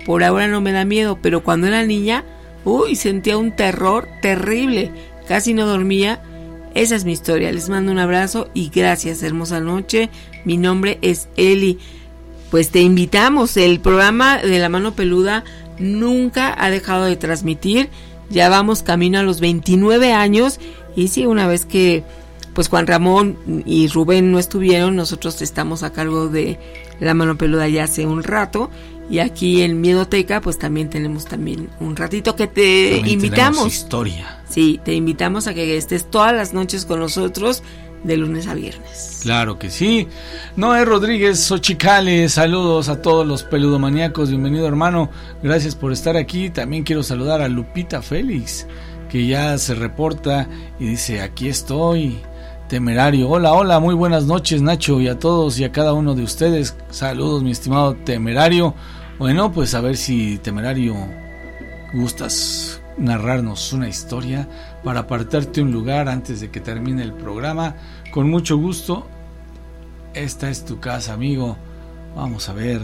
Por ahora no me da miedo, pero cuando era niña, uy, sentía un terror terrible. Casi no dormía. Esa es mi historia. Les mando un abrazo y gracias, hermosa noche. Mi nombre es Eli. Pues te invitamos. El programa de la mano peluda nunca ha dejado de transmitir. Ya vamos camino a los 29 años. Y sí, una vez que pues Juan Ramón y Rubén no estuvieron, nosotros estamos a cargo de la mano peluda ya hace un rato. Y aquí en Miedoteca, pues también tenemos también un ratito que te También invitamos. historia. Sí, te invitamos a que estés todas las noches con nosotros de lunes a viernes. Claro que sí. Noé Rodríguez Xochicale, saludos a todos los peludomaníacos. Bienvenido, hermano. Gracias por estar aquí. También quiero saludar a Lupita Félix, que ya se reporta y dice: Aquí estoy. Temerario. Hola, hola, muy buenas noches, Nacho, y a todos y a cada uno de ustedes. Saludos, mi estimado Temerario. Bueno, pues a ver si Temerario gustas narrarnos una historia para apartarte un lugar antes de que termine el programa. Con mucho gusto. Esta es tu casa, amigo. Vamos a ver.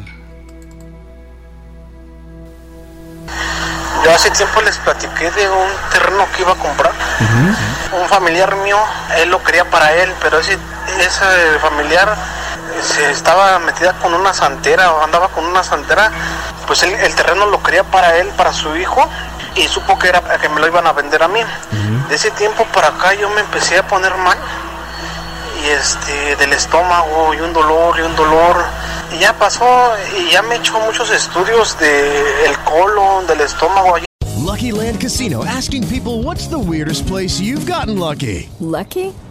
Yo hace tiempo les platiqué de un terreno que iba a comprar. Un familiar mío, él lo quería para él, pero ese, ese familiar se estaba metida con una santera o andaba con una santera. Pues él- el terreno lo quería para él, para su hijo, y supo que era que me lo iban a vender a mí. De ese tiempo para acá yo me empecé a poner mal y este del estómago y un dolor y un dolor y ya pasó y ya me he hecho muchos estudios de el colon del estómago Lucky Land Casino asking people what's the weirdest place you've gotten lucky? Lucky?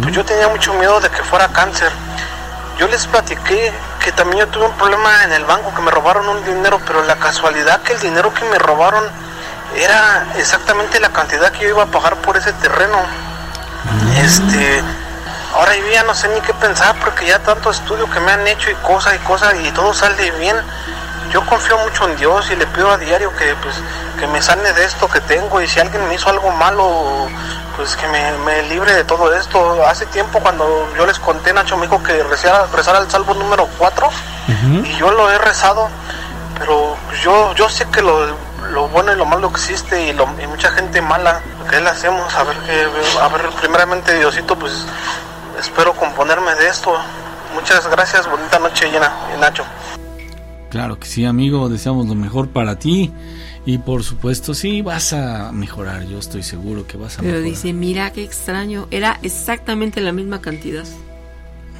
pues yo tenía mucho miedo de que fuera cáncer. Yo les platiqué que también yo tuve un problema en el banco que me robaron un dinero pero la casualidad que el dinero que me robaron era exactamente la cantidad que yo iba a pagar por ese terreno. Este ahora yo ya no sé ni qué pensar porque ya tanto estudio que me han hecho y cosas y cosas y todo sale bien. Yo confío mucho en Dios y le pido a diario que pues que me sane de esto que tengo y si alguien me hizo algo malo pues que me, me libre de todo esto. Hace tiempo cuando yo les conté Nacho me dijo que rezara, rezara el salvo número 4 y yo lo he rezado pero pues, yo yo sé que lo, lo bueno y lo malo existe y, lo, y mucha gente mala. Que le hacemos a ver que a ver primeramente Diosito pues espero componerme de esto. Muchas gracias bonita noche llena Nacho. Claro que sí, amigo, deseamos lo mejor para ti y por supuesto sí vas a mejorar, yo estoy seguro que vas a Pero mejorar. dice, mira qué extraño, era exactamente la misma cantidad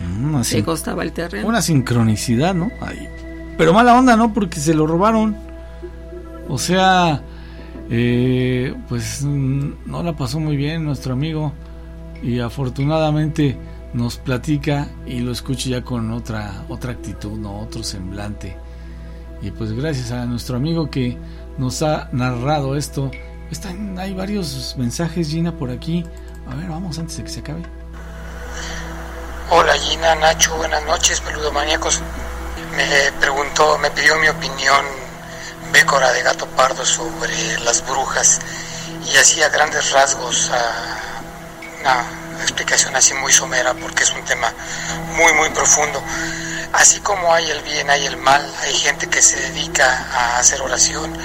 Mm, una, que sin- costaba el terreno. una sincronicidad, ¿no? Ay, pero mala onda, ¿no? Porque se lo robaron. O sea, eh, pues mm, no la pasó muy bien nuestro amigo y afortunadamente nos platica y lo escucho ya con otra otra actitud, no otro semblante. Y pues gracias a nuestro amigo que nos ha narrado esto. Están, hay varios mensajes, Gina, por aquí. A ver, vamos antes de que se acabe. Hola Gina, Nacho, buenas noches, peludomaníacos. Me preguntó, me pidió mi opinión Bécora de Gato Pardo sobre las brujas y hacía grandes rasgos a una explicación así muy somera porque es un tema muy muy profundo. Así como hay el bien, hay el mal, hay gente que se dedica a hacer oración,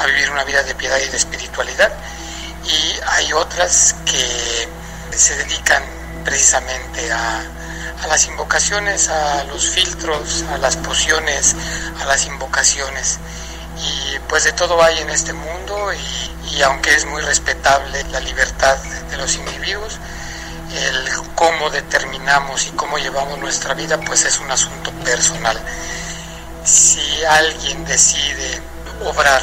a vivir una vida de piedad y de espiritualidad y hay otras que se dedican precisamente a, las invocaciones, a los filtros, a las pociones, a las invocaciones. Y pues de todo hay en este mundo y aunque es muy respetable la libertad de los individuos, el cómo determinamos y cómo llevamos nuestra vida pues es un asunto personal. Si alguien decide obrar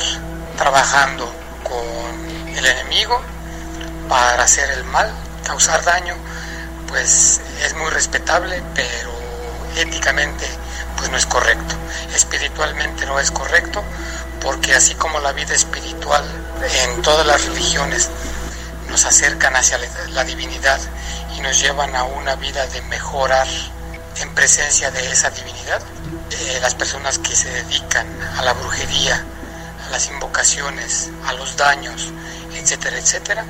trabajando con el enemigo para hacer el mal, causar daño, pues es muy respetable, pero éticamente pues no es correcto. Espiritualmente no es correcto, porque así como la vida espiritual en todas las religiones nos acercan hacia la divinidad y nos llevan a una vida de mejorar en presencia de esa divinidad, eh, las personas que se dedican a la brujería, a las invocaciones, a los daños, etcétera, etcétera,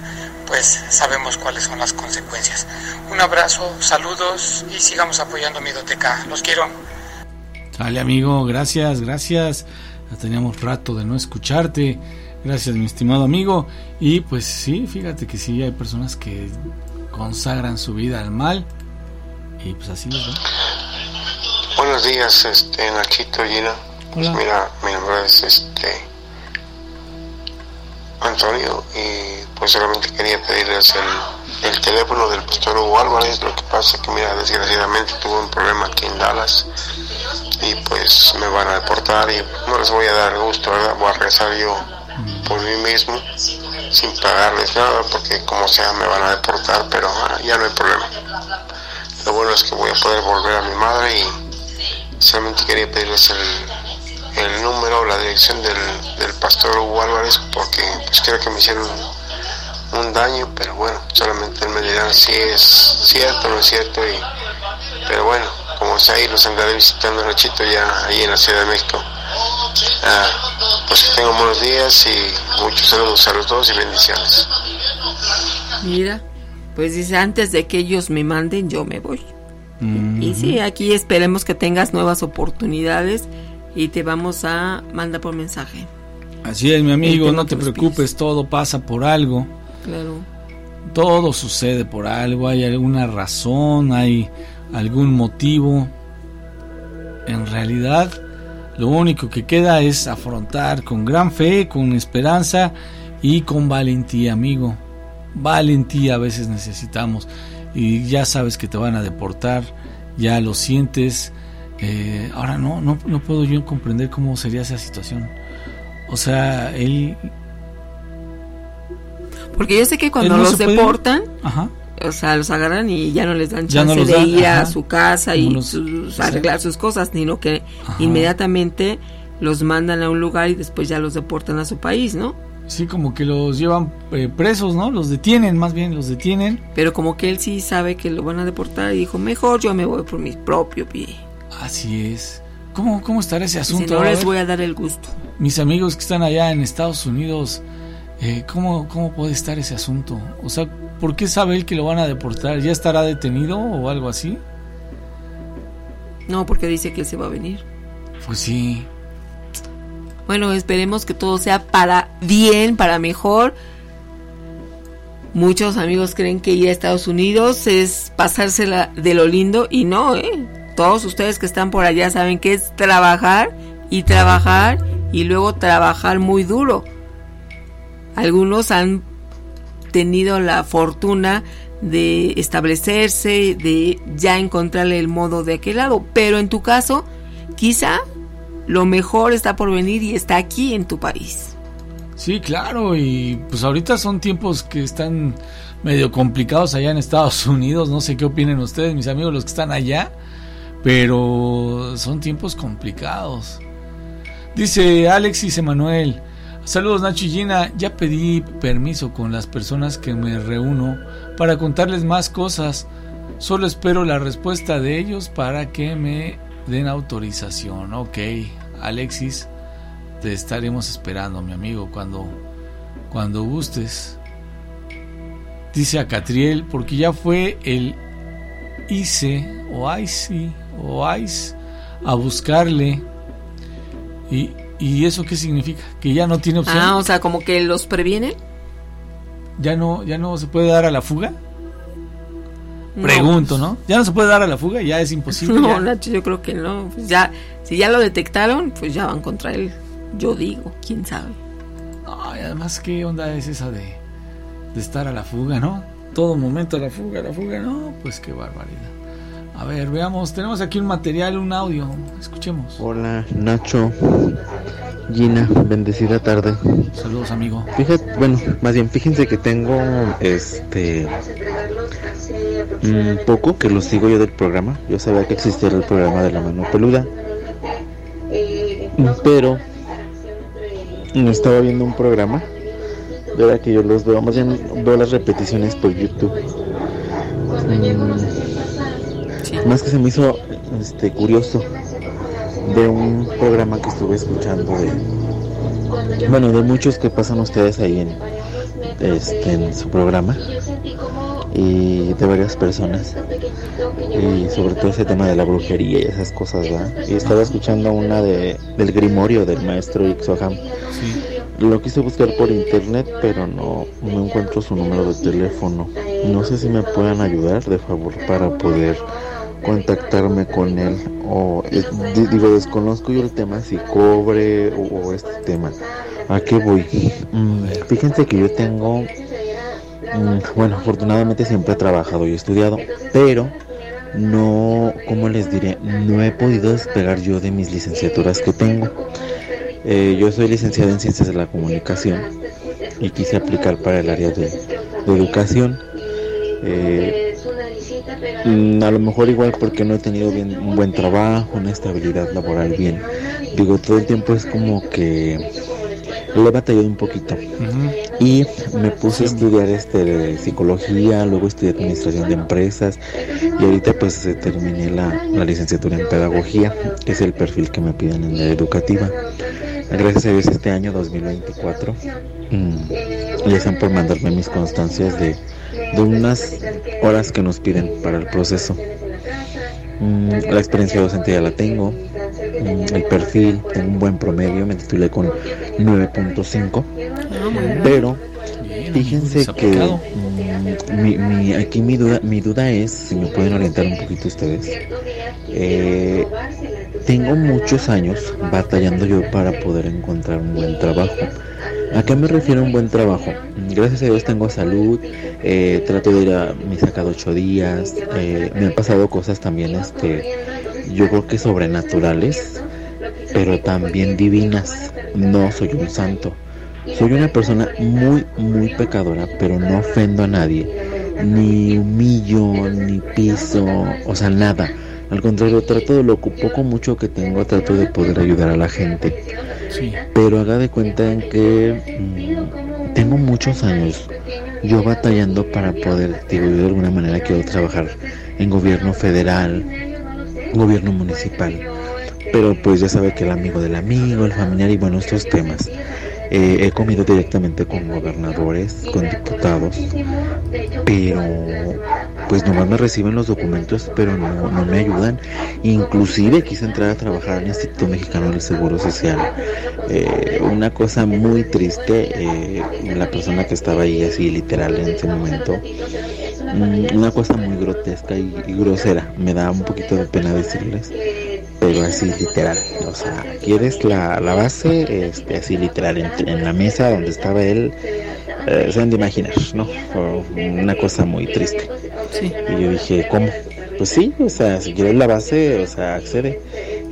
pues sabemos cuáles son las consecuencias. Un abrazo, saludos y sigamos apoyando mi doteca. Los quiero. Dale amigo, gracias, gracias. Ya teníamos rato de no escucharte. Gracias mi estimado amigo. Y pues sí, fíjate que sí hay personas que consagran su vida al mal. Y pues así es, ¿no? Buenos días, este Nachito Gina. Pues mira, mi nombre es este Antonio y pues solamente quería pedirles el, el teléfono del pastor Hugo Álvarez. Lo que pasa es que mira, desgraciadamente tuve un problema aquí en Dallas y pues me van a deportar y no les voy a dar gusto, ¿verdad? Voy a regresar yo por mí mismo sin pagarles nada porque como sea me van a deportar, pero ah, ya no hay problema. Lo bueno es que voy a poder volver a mi madre y solamente quería pedirles el, el número, la dirección del, del pastor Hugo Álvarez porque pues creo que me hicieron un daño, pero bueno, solamente él me dirá si es cierto o no es cierto y pero bueno, como sea ahí los andaré visitando Nachito ya ahí en la Ciudad de México. Ah, pues que tengan buenos días y muchos saludos a los dos y bendiciones. Mira, pues dice, antes de que ellos me manden, yo me voy. Y sí, aquí esperemos que tengas nuevas oportunidades y te vamos a mandar por mensaje. Así es, mi amigo, no te preocupes, todo pasa por algo. Claro. Todo sucede por algo, hay alguna razón, hay algún motivo. En realidad, lo único que queda es afrontar con gran fe, con esperanza y con valentía, amigo. Valentía a veces necesitamos. Y ya sabes que te van a deportar, ya lo sientes. Eh, ahora no, no, no puedo yo comprender cómo sería esa situación. O sea, él... Porque yo sé que cuando no los deportan, Ajá. O sea, los agarran y ya no les dan no chance de dan, ir a su casa y No los- sus- arreglar sus cosas, sino que inmediatamente los mandan a un lugar y después ya los deportan a su país, ¿no? Sí, como que los llevan eh, presos, ¿no? Los detienen, más bien, los detienen. Pero como que él sí sabe que lo van a deportar y dijo, mejor yo me voy por mi propio pie. Así es. ¿Cómo, cómo estará ese asunto? no A les voy a dar el gusto. Mis amigos que están allá en Estados Unidos, eh, ¿cómo, ¿cómo puede estar ese asunto? O sea, ¿por qué sabe él que lo van a deportar? ¿Ya estará detenido o algo así? No, porque dice que él se va a venir. Pues sí. Bueno, esperemos que todo sea para bien, para mejor. Muchos amigos creen que ir a Estados Unidos es pasársela de lo lindo y no, ¿eh? Todos ustedes que están por allá saben que es trabajar y trabajar y luego trabajar muy duro. Algunos han tenido la fortuna de establecerse, de ya encontrarle el modo de aquel lado, pero en tu caso, quizá lo mejor está por venir y está aquí en tu país. Sí, claro, y pues ahorita son tiempos que están medio complicados allá en Estados Unidos, no sé qué opinen ustedes, mis amigos, los que están allá, pero son tiempos complicados. Dice Alexis Emanuel, saludos Nacho y Gina, ya pedí permiso con las personas que me reúno para contarles más cosas, solo espero la respuesta de ellos para que me den autorización, ok, Alexis te estaremos esperando, mi amigo, cuando, cuando gustes. Dice a porque ya fue el ICE o ICE o ICE a buscarle. ¿Y, ¿Y eso qué significa? Que ya no tiene opción. Ah, o sea, como que los previenen. ya no, ya no se puede dar a la fuga. No. Pregunto, ¿no? Ya no se puede dar a la fuga, ya es imposible. No, ya. Nacho, yo creo que no. Pues ya, si ya lo detectaron, pues ya van contra él. Yo digo, quién sabe. No, y además, ¿qué onda es esa de, de estar a la fuga, no? Todo momento a la fuga, a la fuga, no, pues qué barbaridad. A ver, veamos, tenemos aquí un material, un audio, escuchemos. Hola Nacho, Gina, bendecida tarde. Saludos amigo. Fíjate, bueno, más bien fíjense que tengo este mm, poco que lo sigo yo del programa. Yo sabía que existía el programa de la mano peluda. Pero no estaba viendo un programa. De verdad que yo los veo, más bien veo las repeticiones por YouTube. Más que se me hizo este curioso de un programa que estuve escuchando de bueno de muchos que pasan ustedes ahí en este en su programa y de varias personas. Y sobre todo ese tema de la brujería y esas cosas ¿verdad? y estaba escuchando una de del grimorio del maestro Ixoham lo quise buscar por internet pero no no encuentro su número de teléfono. No sé si me puedan ayudar de favor para poder contactarme con él o eh, di- digo desconozco yo el tema si cobre o, este tema. A qué voy Mm, fíjense que yo tengo mm, bueno afortunadamente siempre he trabajado y estudiado pero no cómo les diré no he podido despegar yo de mis licenciaturas que tengo. Eh, yo soy licenciado en ciencias de la comunicación y quise aplicar para el área de, educación. Eh, a lo mejor igual porque no he tenido bien, un buen trabajo, una estabilidad laboral bien. Digo, todo el tiempo es como que le he batallado un poquito. Y me puse a estudiar este psicología, luego estudié administración de empresas y ahorita pues terminé la, la licenciatura en pedagogía, que es el perfil que me piden en la educativa. Gracias a Dios este año 2024 mm, ya están por mandarme mis constancias de, de unas horas que nos piden para el proceso. Mm, la experiencia docente ya la tengo, mm, el perfil, tengo un buen promedio, me titulé con 9.5, pero fíjense que mm, mi, mi- aquí mi duda, mi duda es, si me pueden orientar un poquito ustedes, eh, tengo muchos años batallando yo para poder encontrar un buen trabajo. ¿A qué me refiero un buen trabajo? Gracias a Dios tengo salud, eh, trato de ir a misa cada ocho días, eh, me han pasado cosas también, este, yo creo que sobrenaturales, pero también divinas. No soy un santo. Soy una persona muy, muy pecadora, pero no ofendo a nadie, ni humillo, ni piso, o sea, nada. Al contrario, trato de lo poco mucho que tengo, trato de poder ayudar a la gente. Sí. Pero haga de cuenta en que mm, tengo muchos años yo batallando para poder, digo, yo de alguna manera quiero trabajar en gobierno federal, gobierno municipal. Pero pues ya sabe que el amigo del amigo, el familiar y bueno, estos temas. Eh, he comido directamente con gobernadores, con diputados, pero pues nomás me reciben los documentos, pero no, no me ayudan. Inclusive quise entrar a trabajar en el Instituto Mexicano del Seguro Social. Eh, una cosa muy triste, eh, la persona que estaba ahí así literal en ese momento, mm, una cosa muy grotesca y, y grosera, me da un poquito de pena decirles, pero así literal, o sea, quieres la, la base, este, así literal, en, en la mesa donde estaba él, eh, se han de imaginar, ¿no? Fue una cosa muy triste. Y yo dije, ¿cómo? Pues sí, o sea, si quieres la base, o sea, accede.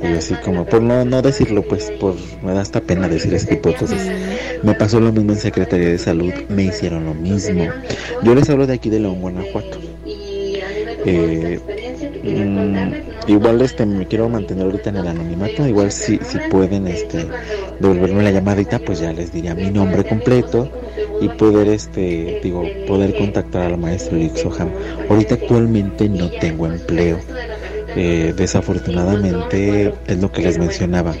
Y yo así como, por no, no decirlo, pues, por me da hasta pena decir ese tipo de cosas. Me pasó lo mismo en Secretaría de Salud, me hicieron lo mismo. Yo les hablo de aquí de León, Guanajuato. Eh, mm, igual este me quiero mantener ahorita en el anonimato igual si, si pueden este devolverme la llamadita pues ya les diría mi nombre completo y poder este digo poder contactar al maestro Ixoham ahorita actualmente no tengo empleo. Eh, desafortunadamente es lo que les mencionaba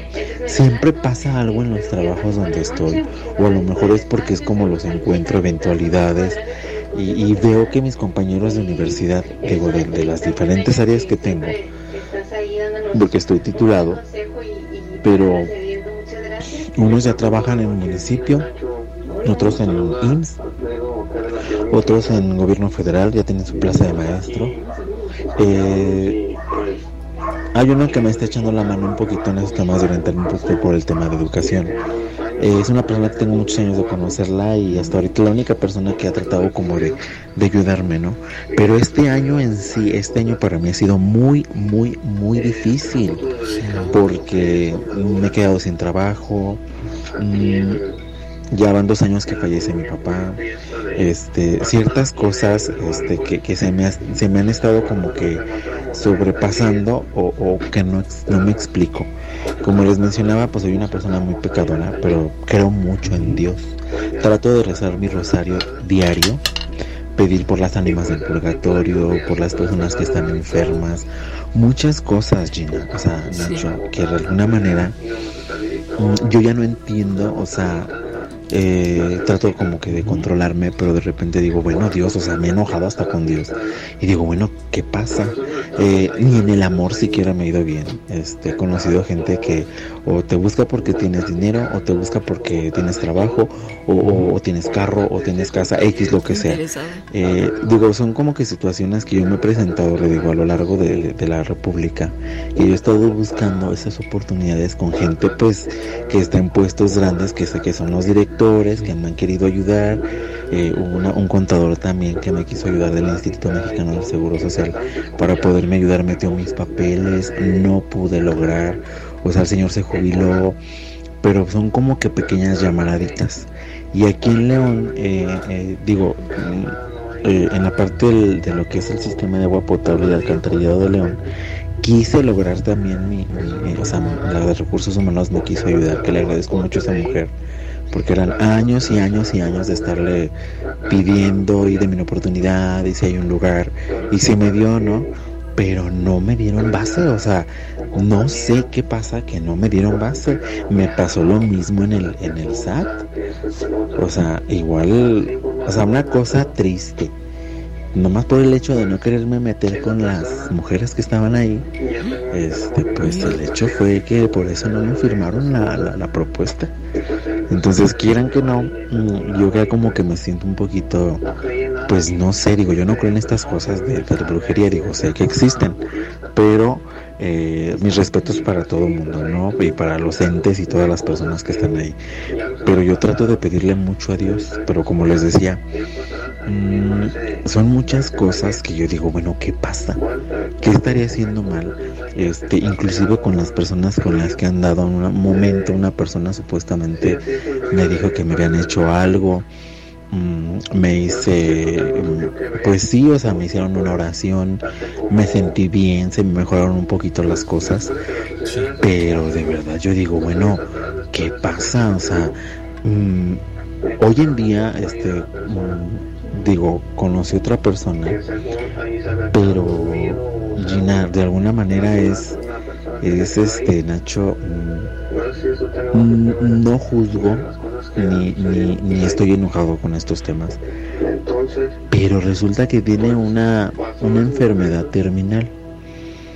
siempre pasa algo en los trabajos donde estoy o a lo mejor es porque es como los encuentro eventualidades y, y veo que mis compañeros de universidad, digo, de las diferentes áreas que tengo, porque estoy titulado, pero unos ya trabajan en el municipio, otros en el IMSS, otros en gobierno federal, ya tienen su plaza de maestro. Eh, hay uno que me está echando la mano un poquito en esos temas orientarme un poquito por el tema de educación. Eh, es una persona que tengo muchos años de conocerla y hasta ahorita la única persona que ha tratado como de, de ayudarme, ¿no? Pero este año en sí, este año para mí ha sido muy, muy, muy difícil porque me he quedado sin trabajo. mm, ya van dos años que fallece mi papá. Este, ciertas cosas este, que, que se, me, ha- se me han estado como que sobrepasando o, o que no, no me explico. Como les mencionaba, pues soy una persona muy pecadora, pero creo mucho en Dios. Trato de rezar mi rosario diario, pedir por las ánimas del purgatorio, por las personas que están enfermas, muchas cosas, Gina, o sea, Nacho, que de alguna manera mm, yo ya no entiendo, o sea, eh, trato como que de controlarme, pero de repente digo, bueno, Dios, o sea, me he enojado hasta con Dios. Y digo, bueno, ¿qué pasa? Eh, ni en el amor siquiera me ha ido bien. Este, he conocido gente que o te busca porque tienes dinero, o te busca porque tienes trabajo, o, o- o tienes carro, o tienes casa, X, lo que sea. Eh, digo, son como que situaciones que yo me he presentado, le digo, a lo largo de, de la República. Y yo he estado buscando esas oportunidades con gente, pues, que está en puestos grandes, que sé que son los directores, que me han querido ayudar. Eh, hubo una- un contador también que me quiso ayudar del Instituto Mexicano del Seguro Social para poderme ayudar, metió mis papeles, no pude lograr. O sea, el señor se jubiló, pero son como que pequeñas llamaraditas. Y aquí en León, eh, eh, digo, eh, en la parte del- de lo que es el sistema de agua potable y alcantarillado de León, quise lograr también mi- mi- o sea, la de recursos humanos me quiso ayudar, que le agradezco mucho a esa mujer, porque eran años y años y años de estarle pidiendo y de mi oportunidad y si hay un lugar y se me dio, ¿no? Pero no me dieron base, o sea, no sé qué pasa que no me dieron base. Me pasó lo mismo en el, en el SAT. O sea, igual, o sea, una cosa triste. Nomás por el hecho de no quererme meter con las mujeres que estaban ahí, este, pues el hecho fue que por eso no me firmaron la, la, la propuesta. Entonces, quieran que no, mm, yo ya como que me siento un poquito, pues no sé, digo, yo no creo en estas cosas de, la brujería, digo, sé que existen, pero eh, mis respetos para todo el mundo, ¿no? Y para los entes y todas las personas que están ahí. Pero yo trato de pedirle mucho a Dios, pero como les decía, mm, son muchas cosas que yo digo, bueno, ¿qué pasa? ¿Qué estaría haciendo mal? Este, inclusive con las personas con las que han dado en un momento, una persona supuestamente me dijo que me habían hecho algo. mm, Me hice, mm, pues sí, o sea, me hicieron una oración, me sentí bien, se me mejoraron un poquito las cosas, pero de verdad yo digo, bueno, ¿qué pasa? O sea, mm, hoy en día, este, digo, conocí otra persona, pero Gina, de alguna manera es, es este, Nacho, mm, mm, no juzgo ni, ni, ni estoy enojado con estos temas, pero resulta que tiene una, una enfermedad terminal.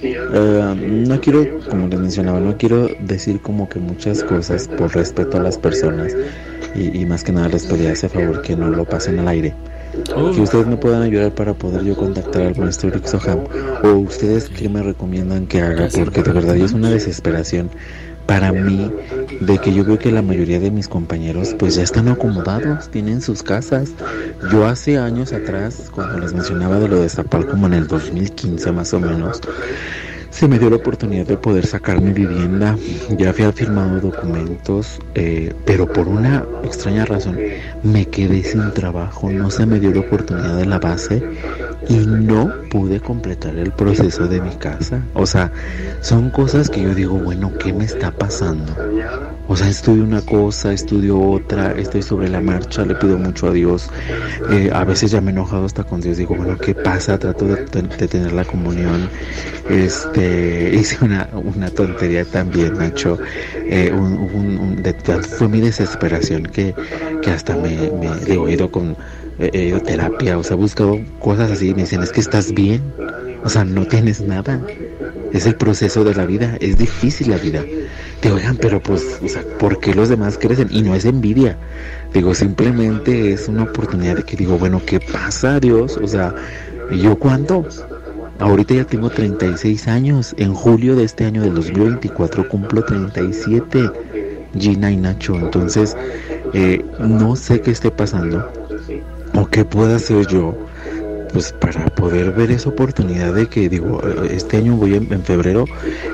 Eh, no quiero, como les mencionaba, no quiero decir como que muchas cosas por respeto a las personas y, más que nada les pedía ese favor que no lo pasen al aire. Que ustedes me puedan ayudar para poder yo contactar al maestro Rick Soham o ustedes qué me recomiendan que haga porque de verdad es una desesperación para mí de que yo veo que la mayoría de mis compañeros pues ya están acomodados, tienen sus casas. Yo hace años atrás, cuando les mencionaba de lo de Zapal como en el 2015 más o menos, se me dio la oportunidad de poder sacar mi vivienda. Ya había firmado documentos, eh, pero por una extraña razón me quedé sin trabajo. No se me dio la oportunidad de la base y no pude completar el proceso de mi casa. O sea, son cosas que yo digo, bueno, ¿qué me está pasando? O sea, estudio una cosa, estudio otra, estoy sobre la marcha, le pido mucho a Dios. Eh, a veces ya me he enojado hasta con Dios, digo, bueno, ¿qué pasa? Trato de, de tener la comunión. Este, hice una, una tontería también, Nacho. Eh, un, un- un- de- fue mi desesperación que, que hasta me, me he ido con ido a terapia, o sea, buscado cosas así me dicen, es que estás bien, o sea, no tienes nada. Es el proceso de la vida, es difícil la vida. Digo, oigan, pero pues, o sea, ¿por qué los demás crecen? Y no es envidia. Digo, simplemente es una oportunidad de que digo, bueno, ¿qué pasa, Dios? O sea, ¿y yo cuánto? Ahorita ya tengo 36 años. En julio de este año del 2024 cumplo 37. Gina y Nacho. Entonces, eh, no sé qué esté pasando o qué pueda hacer yo. Pues para poder ver esa oportunidad de que digo este año voy en, febrero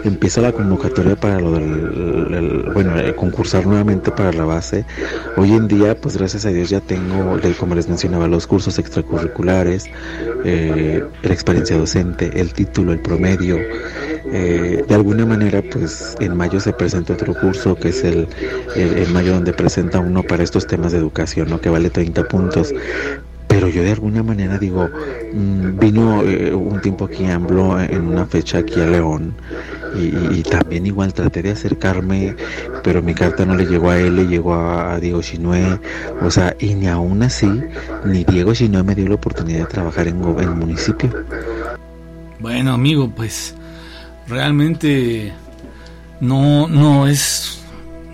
empieza la convocatoria para lo del el- bueno eh, concursar nuevamente para la base. Hoy en día pues gracias a Dios ya tengo como les mencionaba los cursos extracurriculares eh, la experiencia docente el título el promedio. Eh, de alguna manera pues en mayo se presenta otro curso que es el, el mayo donde presenta uno para estos temas de educación ¿no? que vale 30 puntos pero yo de alguna manera digo, mm, vino eh, un tiempo aquí AMLO en una fecha aquí a León y, también igual traté de acercarme, pero mi carta no le llegó a él, le llegó a, Diego Chinue, o sea, y ni aún así, ni Diego Chinue me dio la oportunidad de trabajar en, el municipio. Bueno, amigo, pues realmente no, no es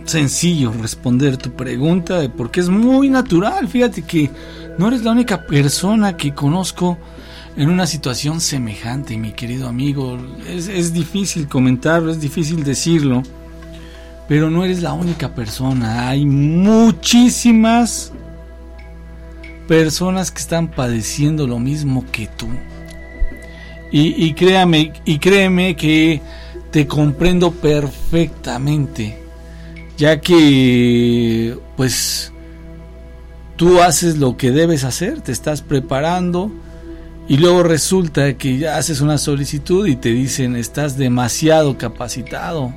sencillo responder tu pregunta porque es muy natural. Fíjate que no eres la única persona que conozco en una situación semejante, mi querido amigo. Es, es difícil comentarlo, es difícil decirlo, pero no eres la única persona. Hay muchísimas personas que están padeciendo lo mismo que tú. Y, y créame, y créeme que te comprendo perfectamente, ya que pues tú haces lo que debes hacer, te estás preparando y luego resulta que ya haces una solicitud y te dicen estás demasiado capacitado.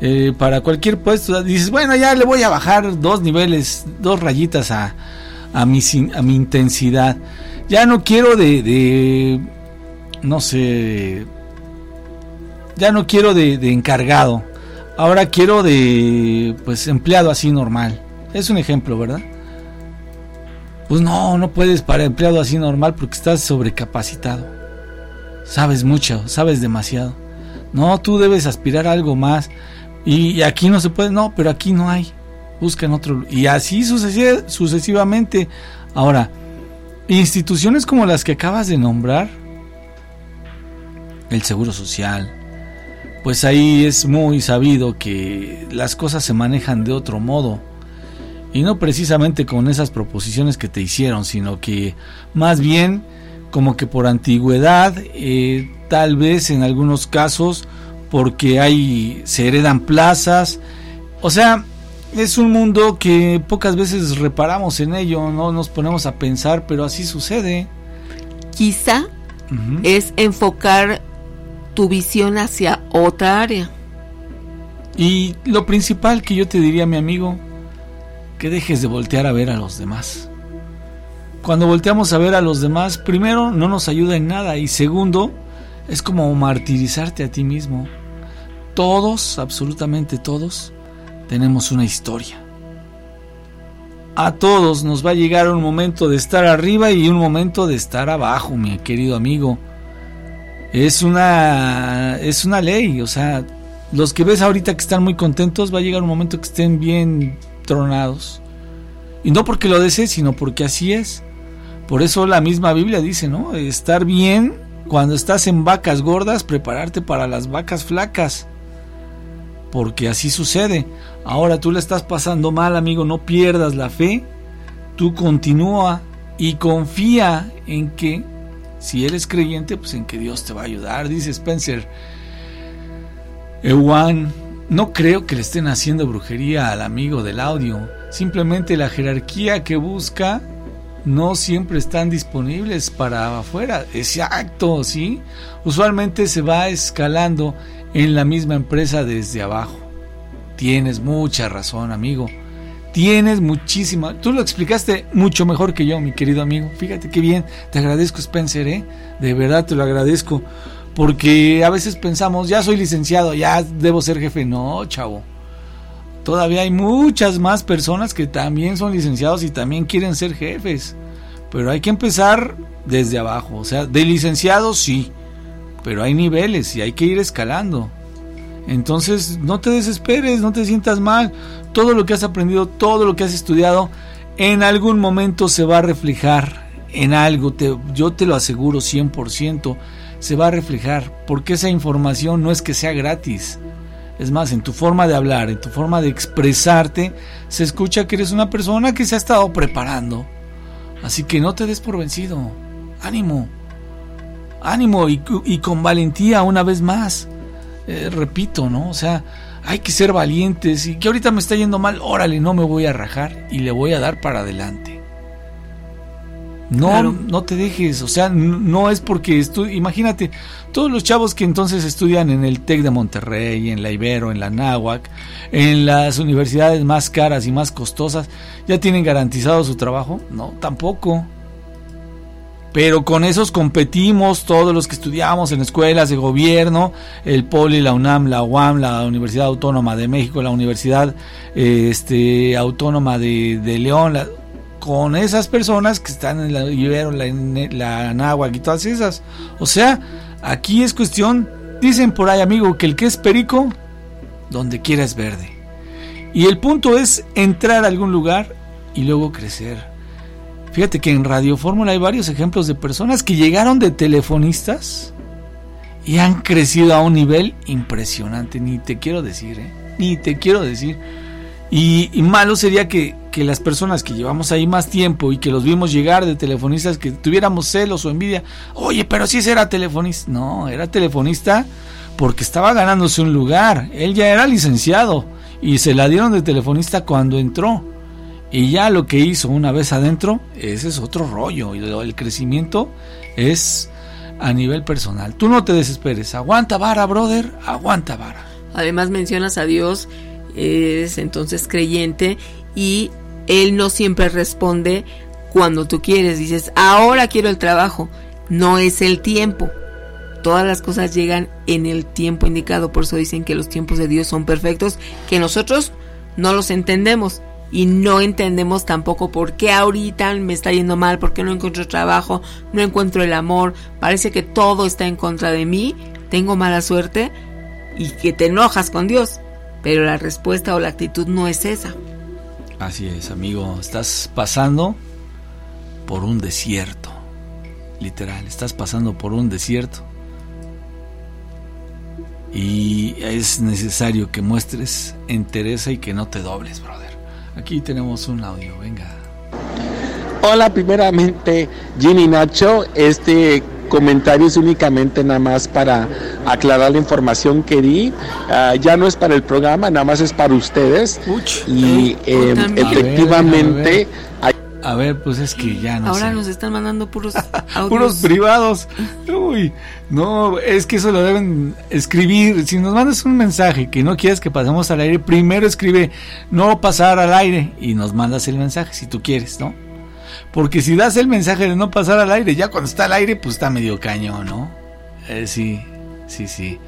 Eh, para cualquier puesto dices, bueno, ya le voy a bajar dos niveles, dos rayitas a, a, mi, a mi intensidad. Ya no quiero de, de no sé, ya no quiero de, de encargado, ahora quiero de, pues, empleado así normal. Es un ejemplo, ¿verdad? Pues no, no puedes para empleado así normal porque estás sobrecapacitado. Sabes mucho, sabes demasiado. No, tú debes aspirar a algo más. Y, aquí no se puede, no, pero aquí no hay. Busca en otro. Y así sucesi- sucesivamente. Ahora, instituciones como las que acabas de nombrar, el Seguro Social, pues ahí es muy sabido que las cosas se manejan de otro modo. Y no precisamente con esas proposiciones que te hicieron, sino que más bien como que por antigüedad, eh, tal vez en algunos casos porque hay se heredan plazas, o sea, es un mundo que pocas veces reparamos en ello, no nos ponemos a pensar, pero así sucede. Quizá es enfocar tu visión hacia otra área. Y lo principal que yo te diría, mi amigo, que dejes de voltear a ver a los demás. Cuando volteamos a ver a los demás, primero no nos ayuda en nada y segundo, es como martirizarte a ti mismo. Todos, absolutamente todos, tenemos una historia. A todos nos va a llegar un momento de estar arriba y un momento de estar abajo, mi querido amigo. Es una es una ley, o sea, los que ves ahorita que están muy contentos va a llegar un momento que estén bien tronados. Y no porque lo desees, sino porque así es. Por eso la misma Biblia dice, ¿no? Estar bien cuando estás en vacas gordas, prepararte para las vacas flacas. Porque así sucede. Ahora tú le estás pasando mal, amigo, no pierdas la fe. Tú continúa y confía en que si eres creyente, pues en que Dios te va a ayudar. Dice Spencer, Ewan, no creo que le estén haciendo brujería al amigo del audio. Simplemente la jerarquía que busca no siempre están disponibles para afuera. Exacto, ¿sí? Usualmente se va escalando en la misma empresa desde abajo. Tienes mucha razón, amigo. Tienes muchísima. Tú lo explicaste mucho mejor que yo, mi querido amigo. Fíjate qué bien. Te agradezco, Spencer, ¿eh? De verdad te lo agradezco. Porque a veces pensamos, ya soy licenciado, ya debo ser jefe. No, chavo. Todavía hay muchas más personas que también son licenciados y también quieren ser jefes. Pero hay que empezar desde abajo. O sea, de licenciado sí. Pero hay niveles y hay que ir escalando. Entonces, no te desesperes, no te sientas mal. Todo lo que has aprendido, todo lo que has estudiado, en algún momento se va a reflejar en algo. Te, yo te lo aseguro 100%. Se va a reflejar. Porque esa información no es que sea gratis. Es más, en tu forma de hablar, en tu forma de expresarte, se escucha que eres una persona que se ha estado preparando. Así que no te des por vencido. ánimo, ánimo y, con valentía una vez más. Eh, repito, ¿no? O sea, hay que ser valientes y que ahorita me está yendo mal, órale, no me voy a rajar y le voy a dar para adelante. No, no te dejes, o sea, no es porque estu imagínate, todos los chavos que entonces estudian en el TEC de Monterrey, en la Ibero, en la Náhuac, en las universidades más caras y más costosas, ¿ya tienen garantizado su trabajo? No, tampoco. Pero con esos competimos todos los que estudiamos en escuelas de gobierno, el POLI, la UNAM, la UAM, la Universidad Autónoma de México, la Universidad este, Autónoma de, de León, la, con esas personas que están en la Ibero, la, la Náhuac y todas esas. O sea, aquí es cuestión, dicen por ahí amigo, que el que es perico, donde quiera es verde. Y el punto es entrar a algún lugar y luego crecer. Fíjate que en Radio Fórmula hay varios ejemplos de personas que llegaron de telefonistas y han crecido a un nivel impresionante. Ni te quiero decir, ¿eh? Ni te quiero decir. Y, malo sería que, que, las personas que llevamos ahí más tiempo y que los vimos llegar de telefonistas, que tuviéramos celos o envidia. Oye, pero si ese era telefonista. No, era telefonista porque estaba ganándose un lugar. Él ya era licenciado y se la dieron de telefonista cuando entró. Y ya lo que hizo una vez adentro, ese es otro rollo. Y el crecimiento es a nivel personal. Tú no te desesperes. Aguanta vara, brother. Aguanta vara. Además mencionas a Dios es entonces creyente y él no siempre responde cuando tú quieres. Dices, ahora quiero el trabajo. No es el tiempo. Todas las cosas llegan en el tiempo indicado. Por eso dicen que los tiempos de Dios son perfectos, que nosotros no los entendemos. Y no entendemos tampoco por qué ahorita me está yendo mal, por qué no encuentro trabajo, no encuentro el amor. Parece que todo está en contra de mí, tengo mala suerte y que te enojas con Dios. Pero la respuesta o la actitud no es esa. Así es, amigo. Estás pasando por un desierto. Literal, estás pasando por un desierto. Y es necesario que muestres entereza y que no te dobles, brother. Aquí tenemos un audio, venga. Hola, primeramente, Jimmy Nacho. Este comentario es únicamente nada más para aclarar la información que di. Uh, ya no es para el programa, nada más es para ustedes. Uch, y eh, efectivamente... A ver, a, ver. a ver, pues es que ya no Ahora sé. nos están mandando puros audios. puros privados. Uy, no, es que eso lo deben escribir. Si nos mandas un mensaje que no quieres que pasemos al aire, primero escribe no pasar al aire y nos mandas el mensaje si tú quieres, ¿no? Porque si das el mensaje de no pasar al aire, ya cuando está al aire, pues está medio cañón, ¿no? Eh, sí, sí, sí.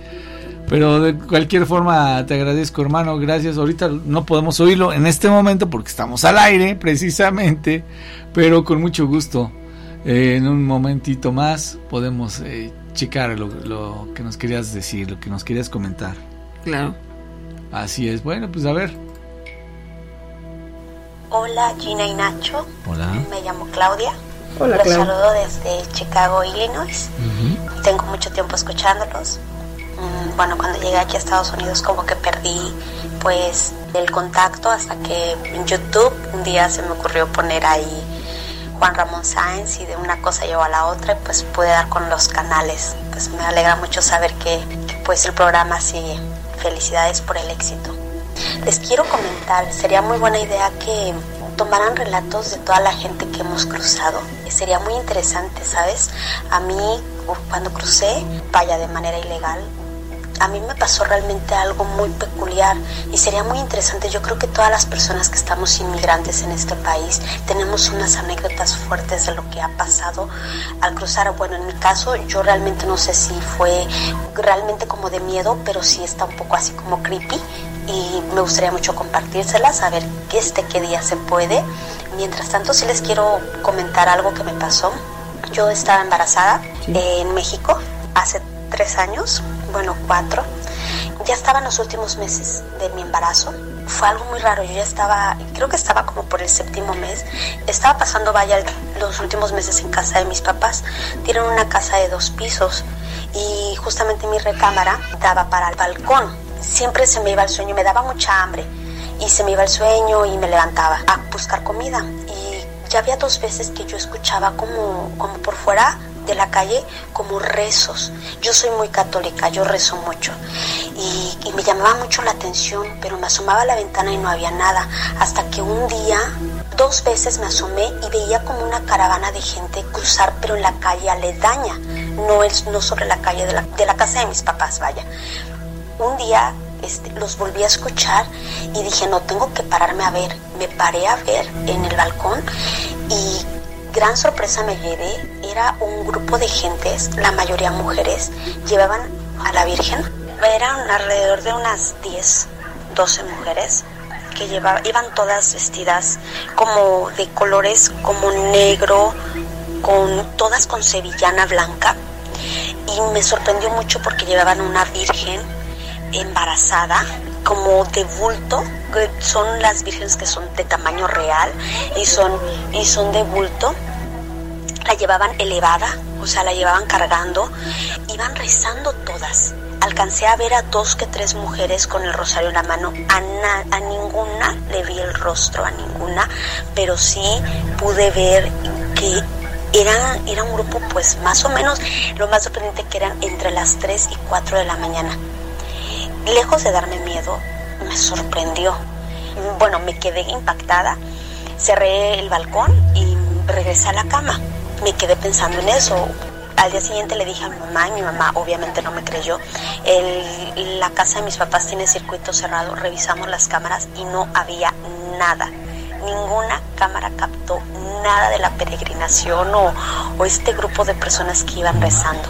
Pero de cualquier forma te agradezco, hermano. Gracias. Ahorita no podemos oírlo en este momento porque estamos al aire, precisamente. Pero con mucho gusto. Eh, en un momentito más podemos eh, checar lo, lo que nos querías decir, lo que nos querías comentar. Claro. Así es. Bueno, pues a ver. Hola Gina y Nacho. Hola. Me llamo Claudia. Hola, Los Clau. saludo desde Chicago, Illinois. Tengo mucho tiempo escuchándolos. Mm, Bueno, cuando llegué aquí a Estados Unidos como que perdí pues el contacto hasta que en YouTube un día se me ocurrió poner ahí Juan Ramón Sáenz y de una cosa llevó a la otra y pues pude dar con los canales. Pues me alegra mucho saber que, que, pues el programa sigue. Felicidades por el éxito. Les quiero comentar, sería muy buena idea que tomaran relatos de toda la gente que hemos cruzado. Sería muy interesante, ¿sabes? A mí, cuando crucé, vaya de manera ilegal, a mí me pasó realmente algo muy peculiar y sería muy interesante. Yo creo que todas las personas que estamos inmigrantes en este país tenemos unas anécdotas fuertes de lo que ha pasado al cruzar. Bueno, en mi caso yo realmente no sé si fue realmente como de miedo, pero sí está un poco así como creepy y me gustaría mucho compartírselas, a ver qué este qué día se puede. Mientras tanto, sí les quiero comentar algo que me pasó. Yo estaba embarazada en México hace tres años, bueno, cuatro. Ya estaba en los últimos meses de mi embarazo. Fue algo muy raro. Yo ya estaba, creo que estaba como por el séptimo mes. Estaba pasando, vaya, los últimos meses en casa de mis papás. Tienen una casa de dos pisos y justamente mi recámara daba para el balcón. Siempre se me iba el sueño me daba mucha hambre. Y se me iba el sueño y me levantaba a buscar comida. Y ya había dos veces que yo escuchaba como, como por fuera de la calle como rezos. Yo soy muy católica, yo rezo mucho y, y, me llamaba mucho la atención, pero me asomaba a la ventana y no había nada. Hasta que un día, dos veces me asomé y veía como una caravana de gente cruzar, pero en la calle aledaña, no, es, no sobre la calle de la, de la casa de mis papás, vaya. Un día este, los volví a escuchar y dije, no, tengo que pararme a ver. Me paré a ver en el balcón y gran sorpresa me llevé, era un grupo de gentes, la mayoría mujeres, llevaban a la Virgen. Eran alrededor de unas 10, 12 mujeres que llevaban, iban todas vestidas como de colores como negro, con todas con sevillana blanca. Y me sorprendió mucho porque llevaban una virgen embarazada, como de bulto, son las vírgenes que son de tamaño real y son, y son de bulto. La llevaban elevada, o sea, la llevaban cargando, iban rezando todas. Alcancé a ver a dos que tres mujeres con el rosario en la mano. A, na, a ninguna le vi el rostro, a ninguna, pero sí pude ver que era, era un grupo pues más o menos, lo más sorprendente que eran entre las 3 y 4 de la mañana. Lejos de darme miedo, me sorprendió. Bueno, me quedé impactada, cerré el balcón y regresé a la cama. Me quedé pensando en eso. Al día siguiente le dije a mi mamá y mi mamá obviamente no me creyó. El, la casa de mis papás tiene circuito cerrado, revisamos las cámaras y no había nada. Ninguna cámara captó nada de la peregrinación o, o este grupo de personas que iban rezando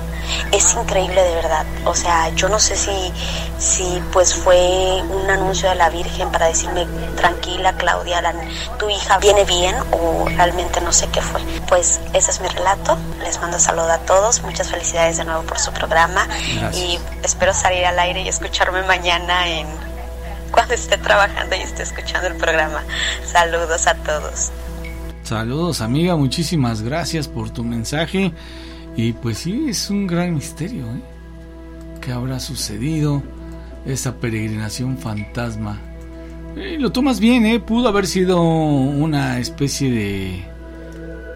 es increíble de verdad. O sea, yo no sé si, si pues fue un anuncio de la Virgen para decirme, tranquila Claudia, la, tu hija viene bien o realmente no sé qué fue. Pues ese es mi relato. Les mando saludo a todos. Muchas felicidades de nuevo por su programa. Gracias. Y espero salir al aire y escucharme mañana en cuando esté trabajando y esté escuchando el programa. Saludos a todos. Saludos amiga, muchísimas gracias por tu mensaje. Y pues sí, es un gran misterio, ¿eh? ¿Qué habrá sucedido? Esa peregrinación fantasma. Eh, lo tomas bien, ¿eh? Pudo haber sido una especie de,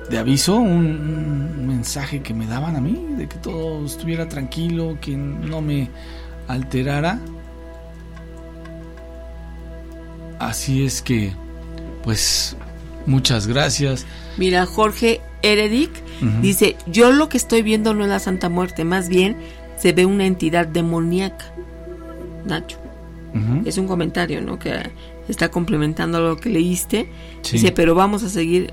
de aviso, un, un, mensaje que me daban a mí, de que todo estuviera tranquilo, que no me alterara. Así es que, pues, muchas gracias. Mira, Jorge Eredic uh -huh. dice, yo lo que estoy viendo no es la Santa Muerte, más bien se ve una entidad demoníaca. Nacho. Uh -huh. Es un comentario, ¿no? Que está complementando lo que leíste. Sí. Dice, pero vamos a seguir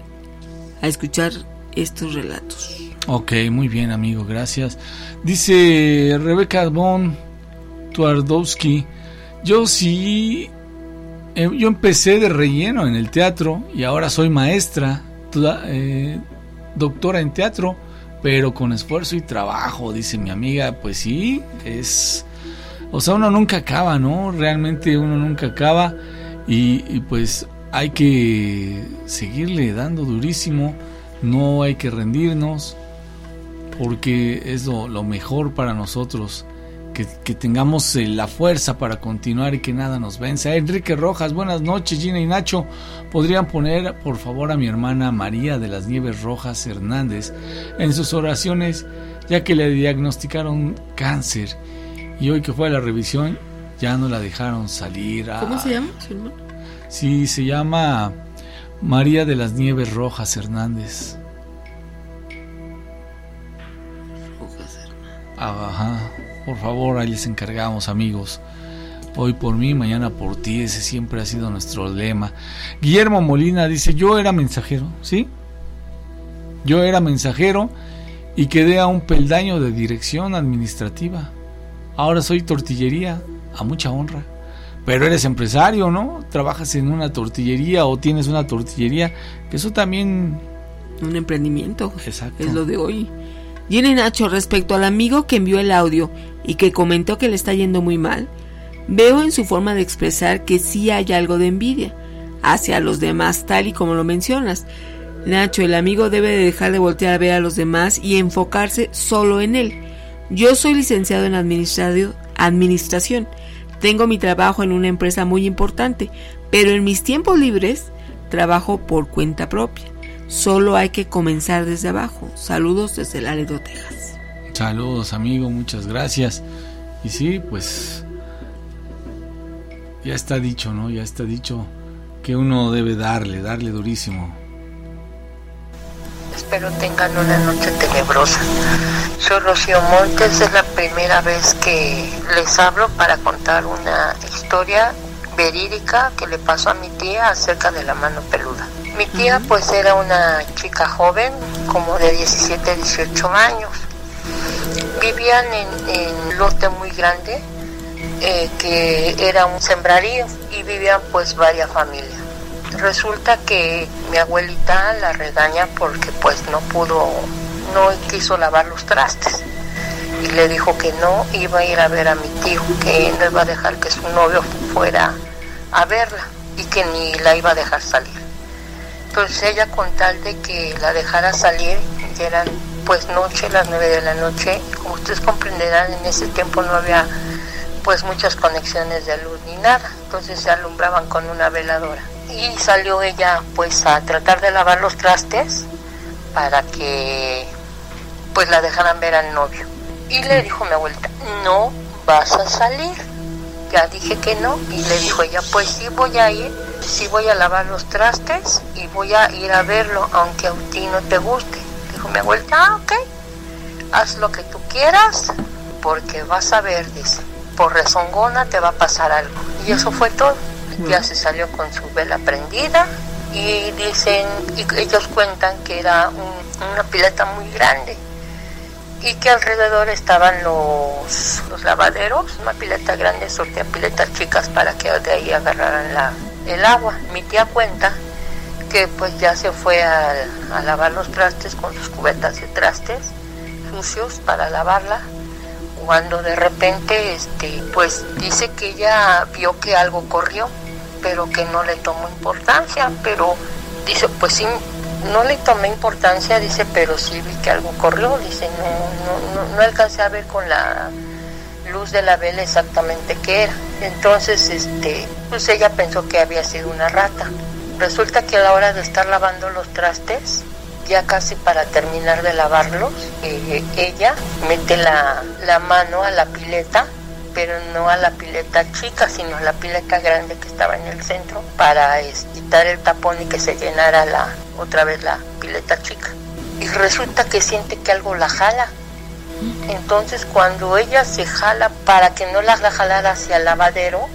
a escuchar estos relatos. Ok, muy bien, amigo, gracias. Dice Rebeca Von Twardowski, yo sí, eh, yo empecé de relleno en el teatro y ahora soy maestra. Eh, doctora en teatro, pero con esfuerzo y trabajo, dice mi amiga, pues sí, es... O sea, uno nunca acaba, ¿no? Realmente uno nunca acaba y, pues hay que seguirle dando durísimo, no hay que rendirnos, porque es lo mejor para nosotros. Que, que, tengamos eh, la fuerza para continuar y que nada nos venza. Enrique Rojas, buenas noches, Gina y Nacho. ¿Podrían poner, por favor, a mi hermana María de las Nieves Rojas Hernández en sus oraciones, ya que le diagnosticaron cáncer y hoy que fue a la revisión ya no la dejaron salir? A... ¿Cómo se llama su hermana? Sí, se llama María de las Nieves Rojas Hernández. Rojas Hernández. Ajá. Por favor, ahí les encargamos, amigos. Hoy por mí, mañana por ti, ese siempre ha sido nuestro lema. Guillermo Molina dice, yo era mensajero, ¿sí? Yo era mensajero y quedé a un peldaño de dirección administrativa. Ahora soy tortillería, a mucha honra. Pero eres empresario, ¿no? Trabajas en una tortillería o tienes una tortillería, que eso también... Un emprendimiento. Exacto. Es lo de hoy. Jenny Nacho, respecto al amigo que envió el audio y que comentó que le está yendo muy mal, veo en su forma de expresar que sí hay algo de envidia hacia los demás, tal y como lo mencionas. Nacho, el amigo debe de dejar de voltear a ver a los demás y enfocarse solo en él. Yo soy licenciado en administración, tengo mi trabajo en una empresa muy importante, pero en mis tiempos libres trabajo por cuenta propia. Solo hay que comenzar desde abajo. Saludos desde Laredo, Texas. Saludos, amigo, muchas gracias. Y sí, pues ya está dicho, ¿no? Ya está dicho que uno debe darle, darle durísimo. Espero tengan una noche tenebrosa. Soy Rocío Montes, es la primera vez que les hablo para contar una historia verídica que le pasó a mi tía acerca de la mano peluda. Mi tía pues era una chica joven, como de 17, 18 años. Vivían en, un lote muy grande, eh, que era un sembrarío, y vivían pues varias familias. Resulta que mi abuelita la regaña porque pues no pudo, no quiso lavar los trastes. Y le dijo que no iba a ir a ver a mi tío, que no iba a dejar que su novio fuera a verla y que ni la iba a dejar salir. Entonces ella con tal de que la dejara salir, ya eran pues noche, las nueve de la noche, como ustedes comprenderán, en ese tiempo no había pues muchas conexiones de luz ni nada, entonces se alumbraban con una veladora. Y salió ella pues a tratar de lavar los trastes para que pues la dejaran ver al novio. Y le dijo mi abuelita, no vas a salir. Ya dije que no. Y le dijo ella, pues sí voy a ir, sí voy a lavar los trastes y voy a ir a verlo, aunque a ti no te guste. Dijo mi abuelita, ah, ok, haz lo que tú quieras, porque vas a ver, dice, por rezongona te va a pasar algo. Y eso fue todo. Ya se salió con su vela prendida y dicen, y ellos cuentan que era un- una pileta muy grande y que alrededor estaban los, los lavaderos, una pileta grande sortea piletas chicas para que de ahí agarraran la, el agua. Mi tía cuenta que pues ya se fue a, a lavar los trastes con sus cubetas de trastes sucios para lavarla cuando de repente este pues dice que ella vio que algo corrió pero que no le tomó importancia pero dice pues sí no le tomé importancia dice pero sí vi que algo corrió dice no no no, no alcancé a ver con la luz de la vela exactamente qué era. Entonces este pues ella pensó que había sido una rata. Resulta que a la hora de estar lavando los trastes ya casi para terminar de lavarlos, eh, ella mete la, la mano a la pileta, pero no a la pileta chica, sino a la pileta grande que estaba en el centro, para quitar el tapón y que se llenara la, otra vez la pileta chica. Y resulta que siente que algo la jala. Entonces cuando ella se jala para que no la jalara hacia el lavadero,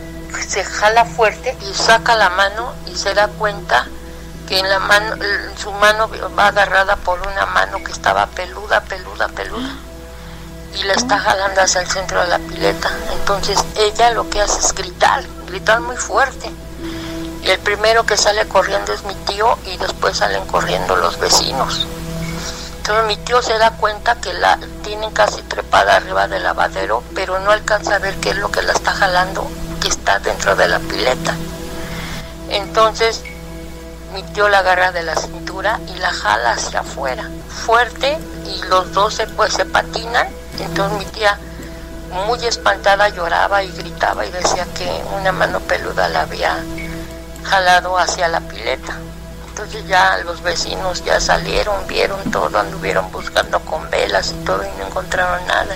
se jala fuerte y saca la mano y se da cuenta que en la mano, su mano va agarrada por una mano que estaba peluda, peluda, peluda. Y la está jalando hacia el centro de la pileta. Entonces ella lo que hace es gritar, gritar muy fuerte. Y el primero que sale corriendo es mi tío y después salen corriendo los vecinos. Entonces mi tío se da cuenta que la tienen casi trepada arriba del lavadero, pero no alcanza a ver qué es lo que la está jalando, que está dentro de la pileta. Entonces mi tío la agarra de la cintura y la jala hacia afuera, fuerte, y los dos se, pues, se patinan. Entonces mi tía, muy espantada, lloraba y gritaba y decía que una mano peluda la había jalado hacia la pileta. Entonces ya los vecinos ya salieron, vieron todo, anduvieron buscando con velas y todo y no encontraron nada.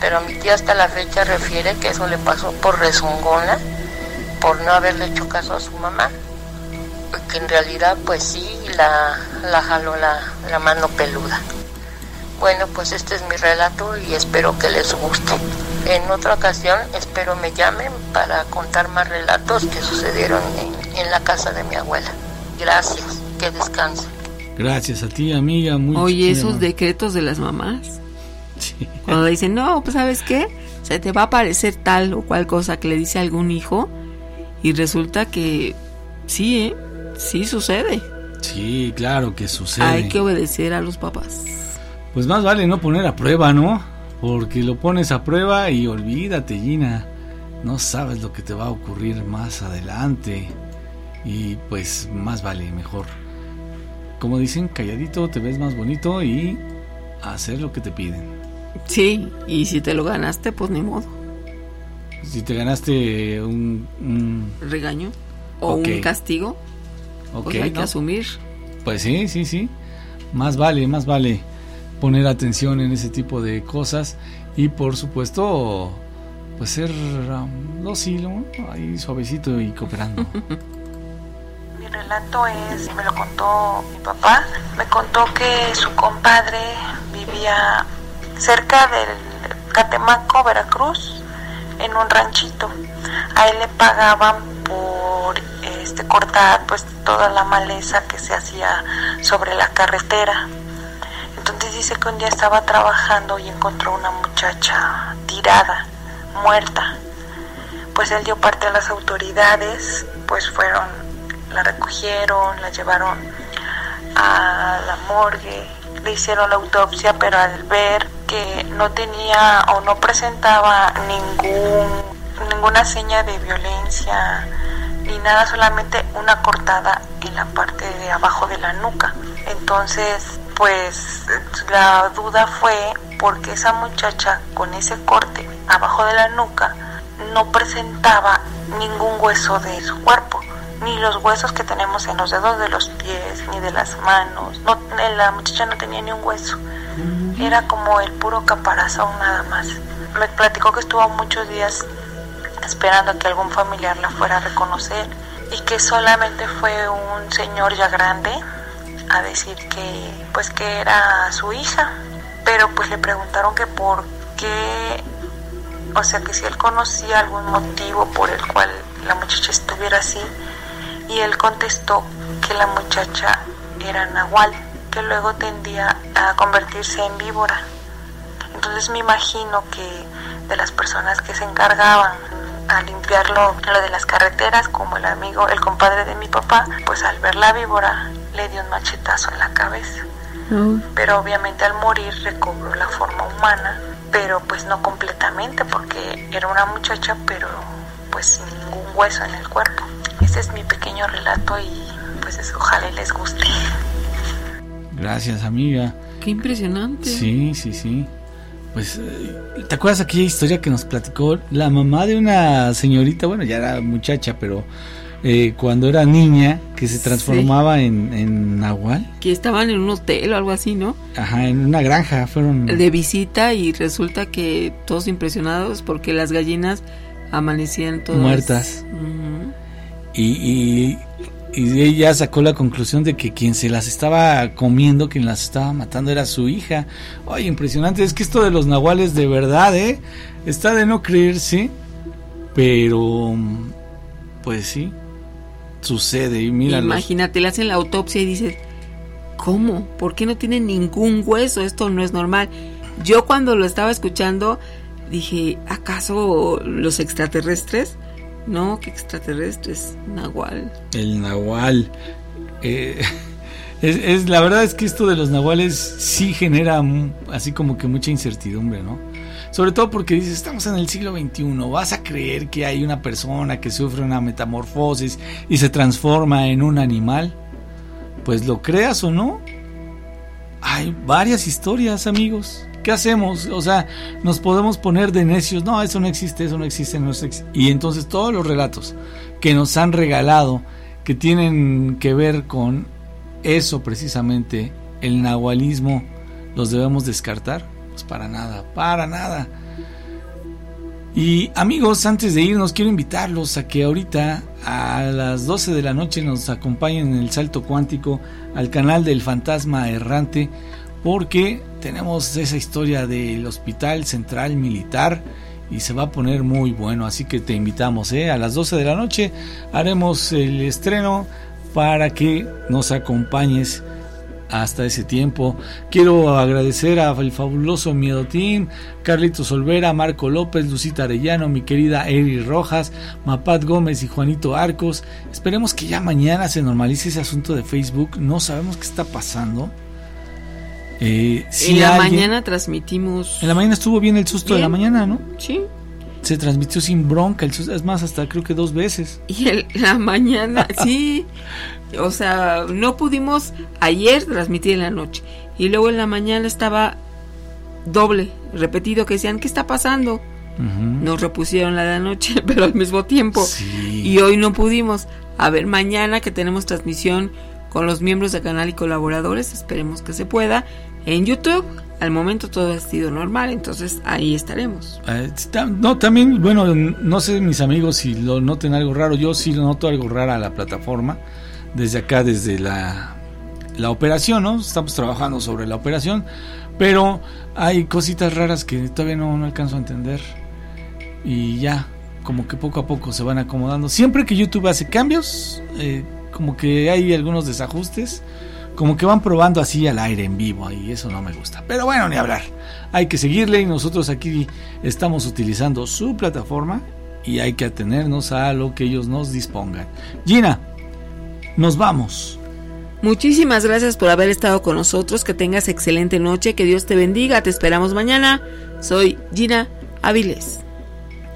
Pero mi tía hasta la fecha refiere que eso le pasó por rezongona, por no haberle hecho caso a su mamá que en realidad pues sí la, la jaló la, la mano peluda. Bueno, pues este es mi relato y espero que les guste. En otra ocasión espero me llamen para contar más relatos que sucedieron en, en la casa de mi abuela. Gracias, que descansen. Gracias a ti, amiga. Muy Oye, esos decretos de las mamás. Cuando le dicen, no, pues sabes qué, se te va a aparecer tal o cual cosa que le dice a algún hijo y resulta que sí, ¿eh? sí sucede. Sí, claro que sucede. Hay que obedecer a los papás. Pues más vale no poner a prueba, ¿no? Porque lo pones a prueba y olvídate, Gina. No sabes lo que te va a ocurrir más adelante. Y pues más vale, mejor. Como dicen, calladito te ves más bonito y hacer lo que te piden. Sí, y si te lo ganaste, pues ni modo. Si te ganaste un... un- Regaño o un castigo, pues hay que asumir. Pues sí, sí, sí. Más vale, más vale poner atención en ese tipo de cosas y por supuesto pues ser um, dócil, ahí suavecito y cooperando. Mi relato es, me lo contó mi papá, me contó que su compadre vivía cerca del Catemaco, Veracruz, en un ranchito. A él le pagaban por este cortar pues toda la maleza que se hacía sobre la carretera. Entonces dice que un día estaba trabajando y encontró una muchacha tirada, muerta. Pues él dio parte a las autoridades, pues fueron, la recogieron, la llevaron a la morgue, le hicieron la autopsia, pero al ver que no tenía o no presentaba ningún, ninguna seña de violencia ni nada, solamente una cortada en la parte de abajo de la nuca. Entonces, pues la duda fue porque esa muchacha con ese corte abajo de la nuca no presentaba ningún hueso de su cuerpo, ni los huesos que tenemos en los dedos de los pies, ni de las manos. No, la muchacha no tenía ni un hueso. Era como el puro caparazón nada más. Me platicó que estuvo muchos días esperando a que algún familiar la fuera a reconocer y que solamente fue un señor ya grande a decir que pues que era su hija, pero pues le preguntaron que por qué, o sea que si él conocía algún motivo por el cual la muchacha estuviera así y él contestó que la muchacha era nahual, que luego tendía a convertirse en víbora. Entonces me imagino que de las personas que se encargaban a limpiarlo lo de las carreteras, como el amigo, el compadre de mi papá, pues al ver la víbora le dio un machetazo en la cabeza. Pero obviamente al morir recobró la forma humana, pero pues no completamente porque era una muchacha, pero pues sin ningún hueso en el cuerpo. Ese es mi pequeño relato y pues es, ojalá les guste. Gracias, amiga. Qué impresionante. Sí, sí, sí. Pues, eh, ¿te acuerdas aquella historia que nos platicó la mamá de una señorita? Bueno, ya era muchacha, pero eh, cuando era niña, que se transformaba en, en nahual. Que estaban en un hotel o algo así, ¿no? Ajá, en una granja, fueron... De visita y resulta que todos impresionados porque las gallinas amanecían todas... Muertas. y, y, y ella sacó la conclusión de que quien se las estaba comiendo, quien las estaba matando era su hija. Oye, impresionante, es que esto de los nahuales de verdad, ¿eh? Está de no creerse, pero pues sí, sucede y mira. Imagínate, le hacen la autopsia y dices, ¿cómo? ¿Por qué no tiene ningún hueso? Esto no es normal. Yo cuando lo estaba escuchando dije, ¿acaso los extraterrestres? No, que extraterrestres, nahual. El nahual. Eh, es, es, la verdad es que esto de los nahuales sí genera así como que mucha incertidumbre, ¿no? Sobre todo porque dices, estamos en el siglo XXI, vas a creer que hay una persona que sufre una metamorfosis y se transforma en un animal. Pues lo creas o no, hay varias historias, amigos. ¿Qué hacemos? O sea, nos podemos poner de necios. No, eso no existe, eso no existe, no existe. Y entonces todos los relatos que nos han regalado, que tienen que ver con eso precisamente, el nahualismo, los debemos descartar. Pues para nada, para nada. Y amigos, antes de irnos, quiero invitarlos a que ahorita a las 12 de la noche nos acompañen en el salto cuántico al canal del fantasma errante, porque tenemos esa historia del Hospital Central Militar y se va a poner muy bueno, así que te invitamos, ¿eh? a las 12 de la noche haremos el estreno para que nos acompañes hasta ese tiempo. Quiero agradecer al fabuloso Miedo Team, Carlitos Olvera, Marco López, Lucita Arellano, mi querida Eri Rojas, Mapat Gómez y Juanito Arcos. Esperemos que ya mañana se normalice ese asunto de Facebook. No sabemos qué está pasando. Eh, si en la alguien- mañana transmitimos. En la mañana estuvo bien el susto de la mañana, ¿no? Sí. Se transmitió sin bronca, el susto, es más, hasta creo que dos veces. Y en la mañana, sí. O sea, no pudimos ayer transmitir en la noche. Y luego en la mañana estaba doble, repetido, que decían, ¿qué está pasando? Nos repusieron la de anoche, pero al mismo tiempo. Y hoy no pudimos. A ver, mañana que tenemos transmisión con los miembros del canal y colaboradores, esperemos que se pueda. En YouTube, al momento todo ha sido normal, entonces ahí estaremos. Eh, no, también, bueno, no sé mis amigos si lo noten algo raro, yo sí lo noto algo raro a la plataforma, desde acá, desde la, la operación, ¿no? Estamos trabajando sobre la operación, pero hay cositas raras que todavía no, alcanzo a entender y ya, como que poco a poco se van acomodando. Siempre que YouTube hace cambios, eh, como que hay algunos desajustes, como que van probando así al aire en vivo y eso no me gusta. Pero bueno, ni hablar. Hay que seguirle y nosotros aquí estamos utilizando su plataforma y hay que atenernos a lo que ellos nos dispongan. Gina, nos vamos. Muchísimas gracias por haber estado con nosotros. Que tengas excelente noche. Que Dios te bendiga. Te esperamos mañana. Soy Gina Avilés.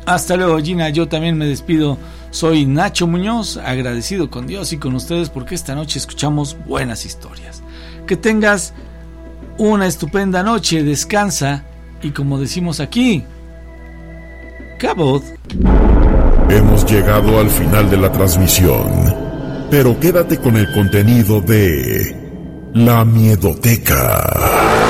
Hasta luego, Gina. Yo también me despido. Soy Nacho Muñoz, agradecido con Dios y con ustedes porque esta noche escuchamos buenas historias. Que tengas una estupenda noche, descansa y como decimos aquí, cabot. Hemos llegado al final de la transmisión, pero quédate con el contenido de La Miedoteca.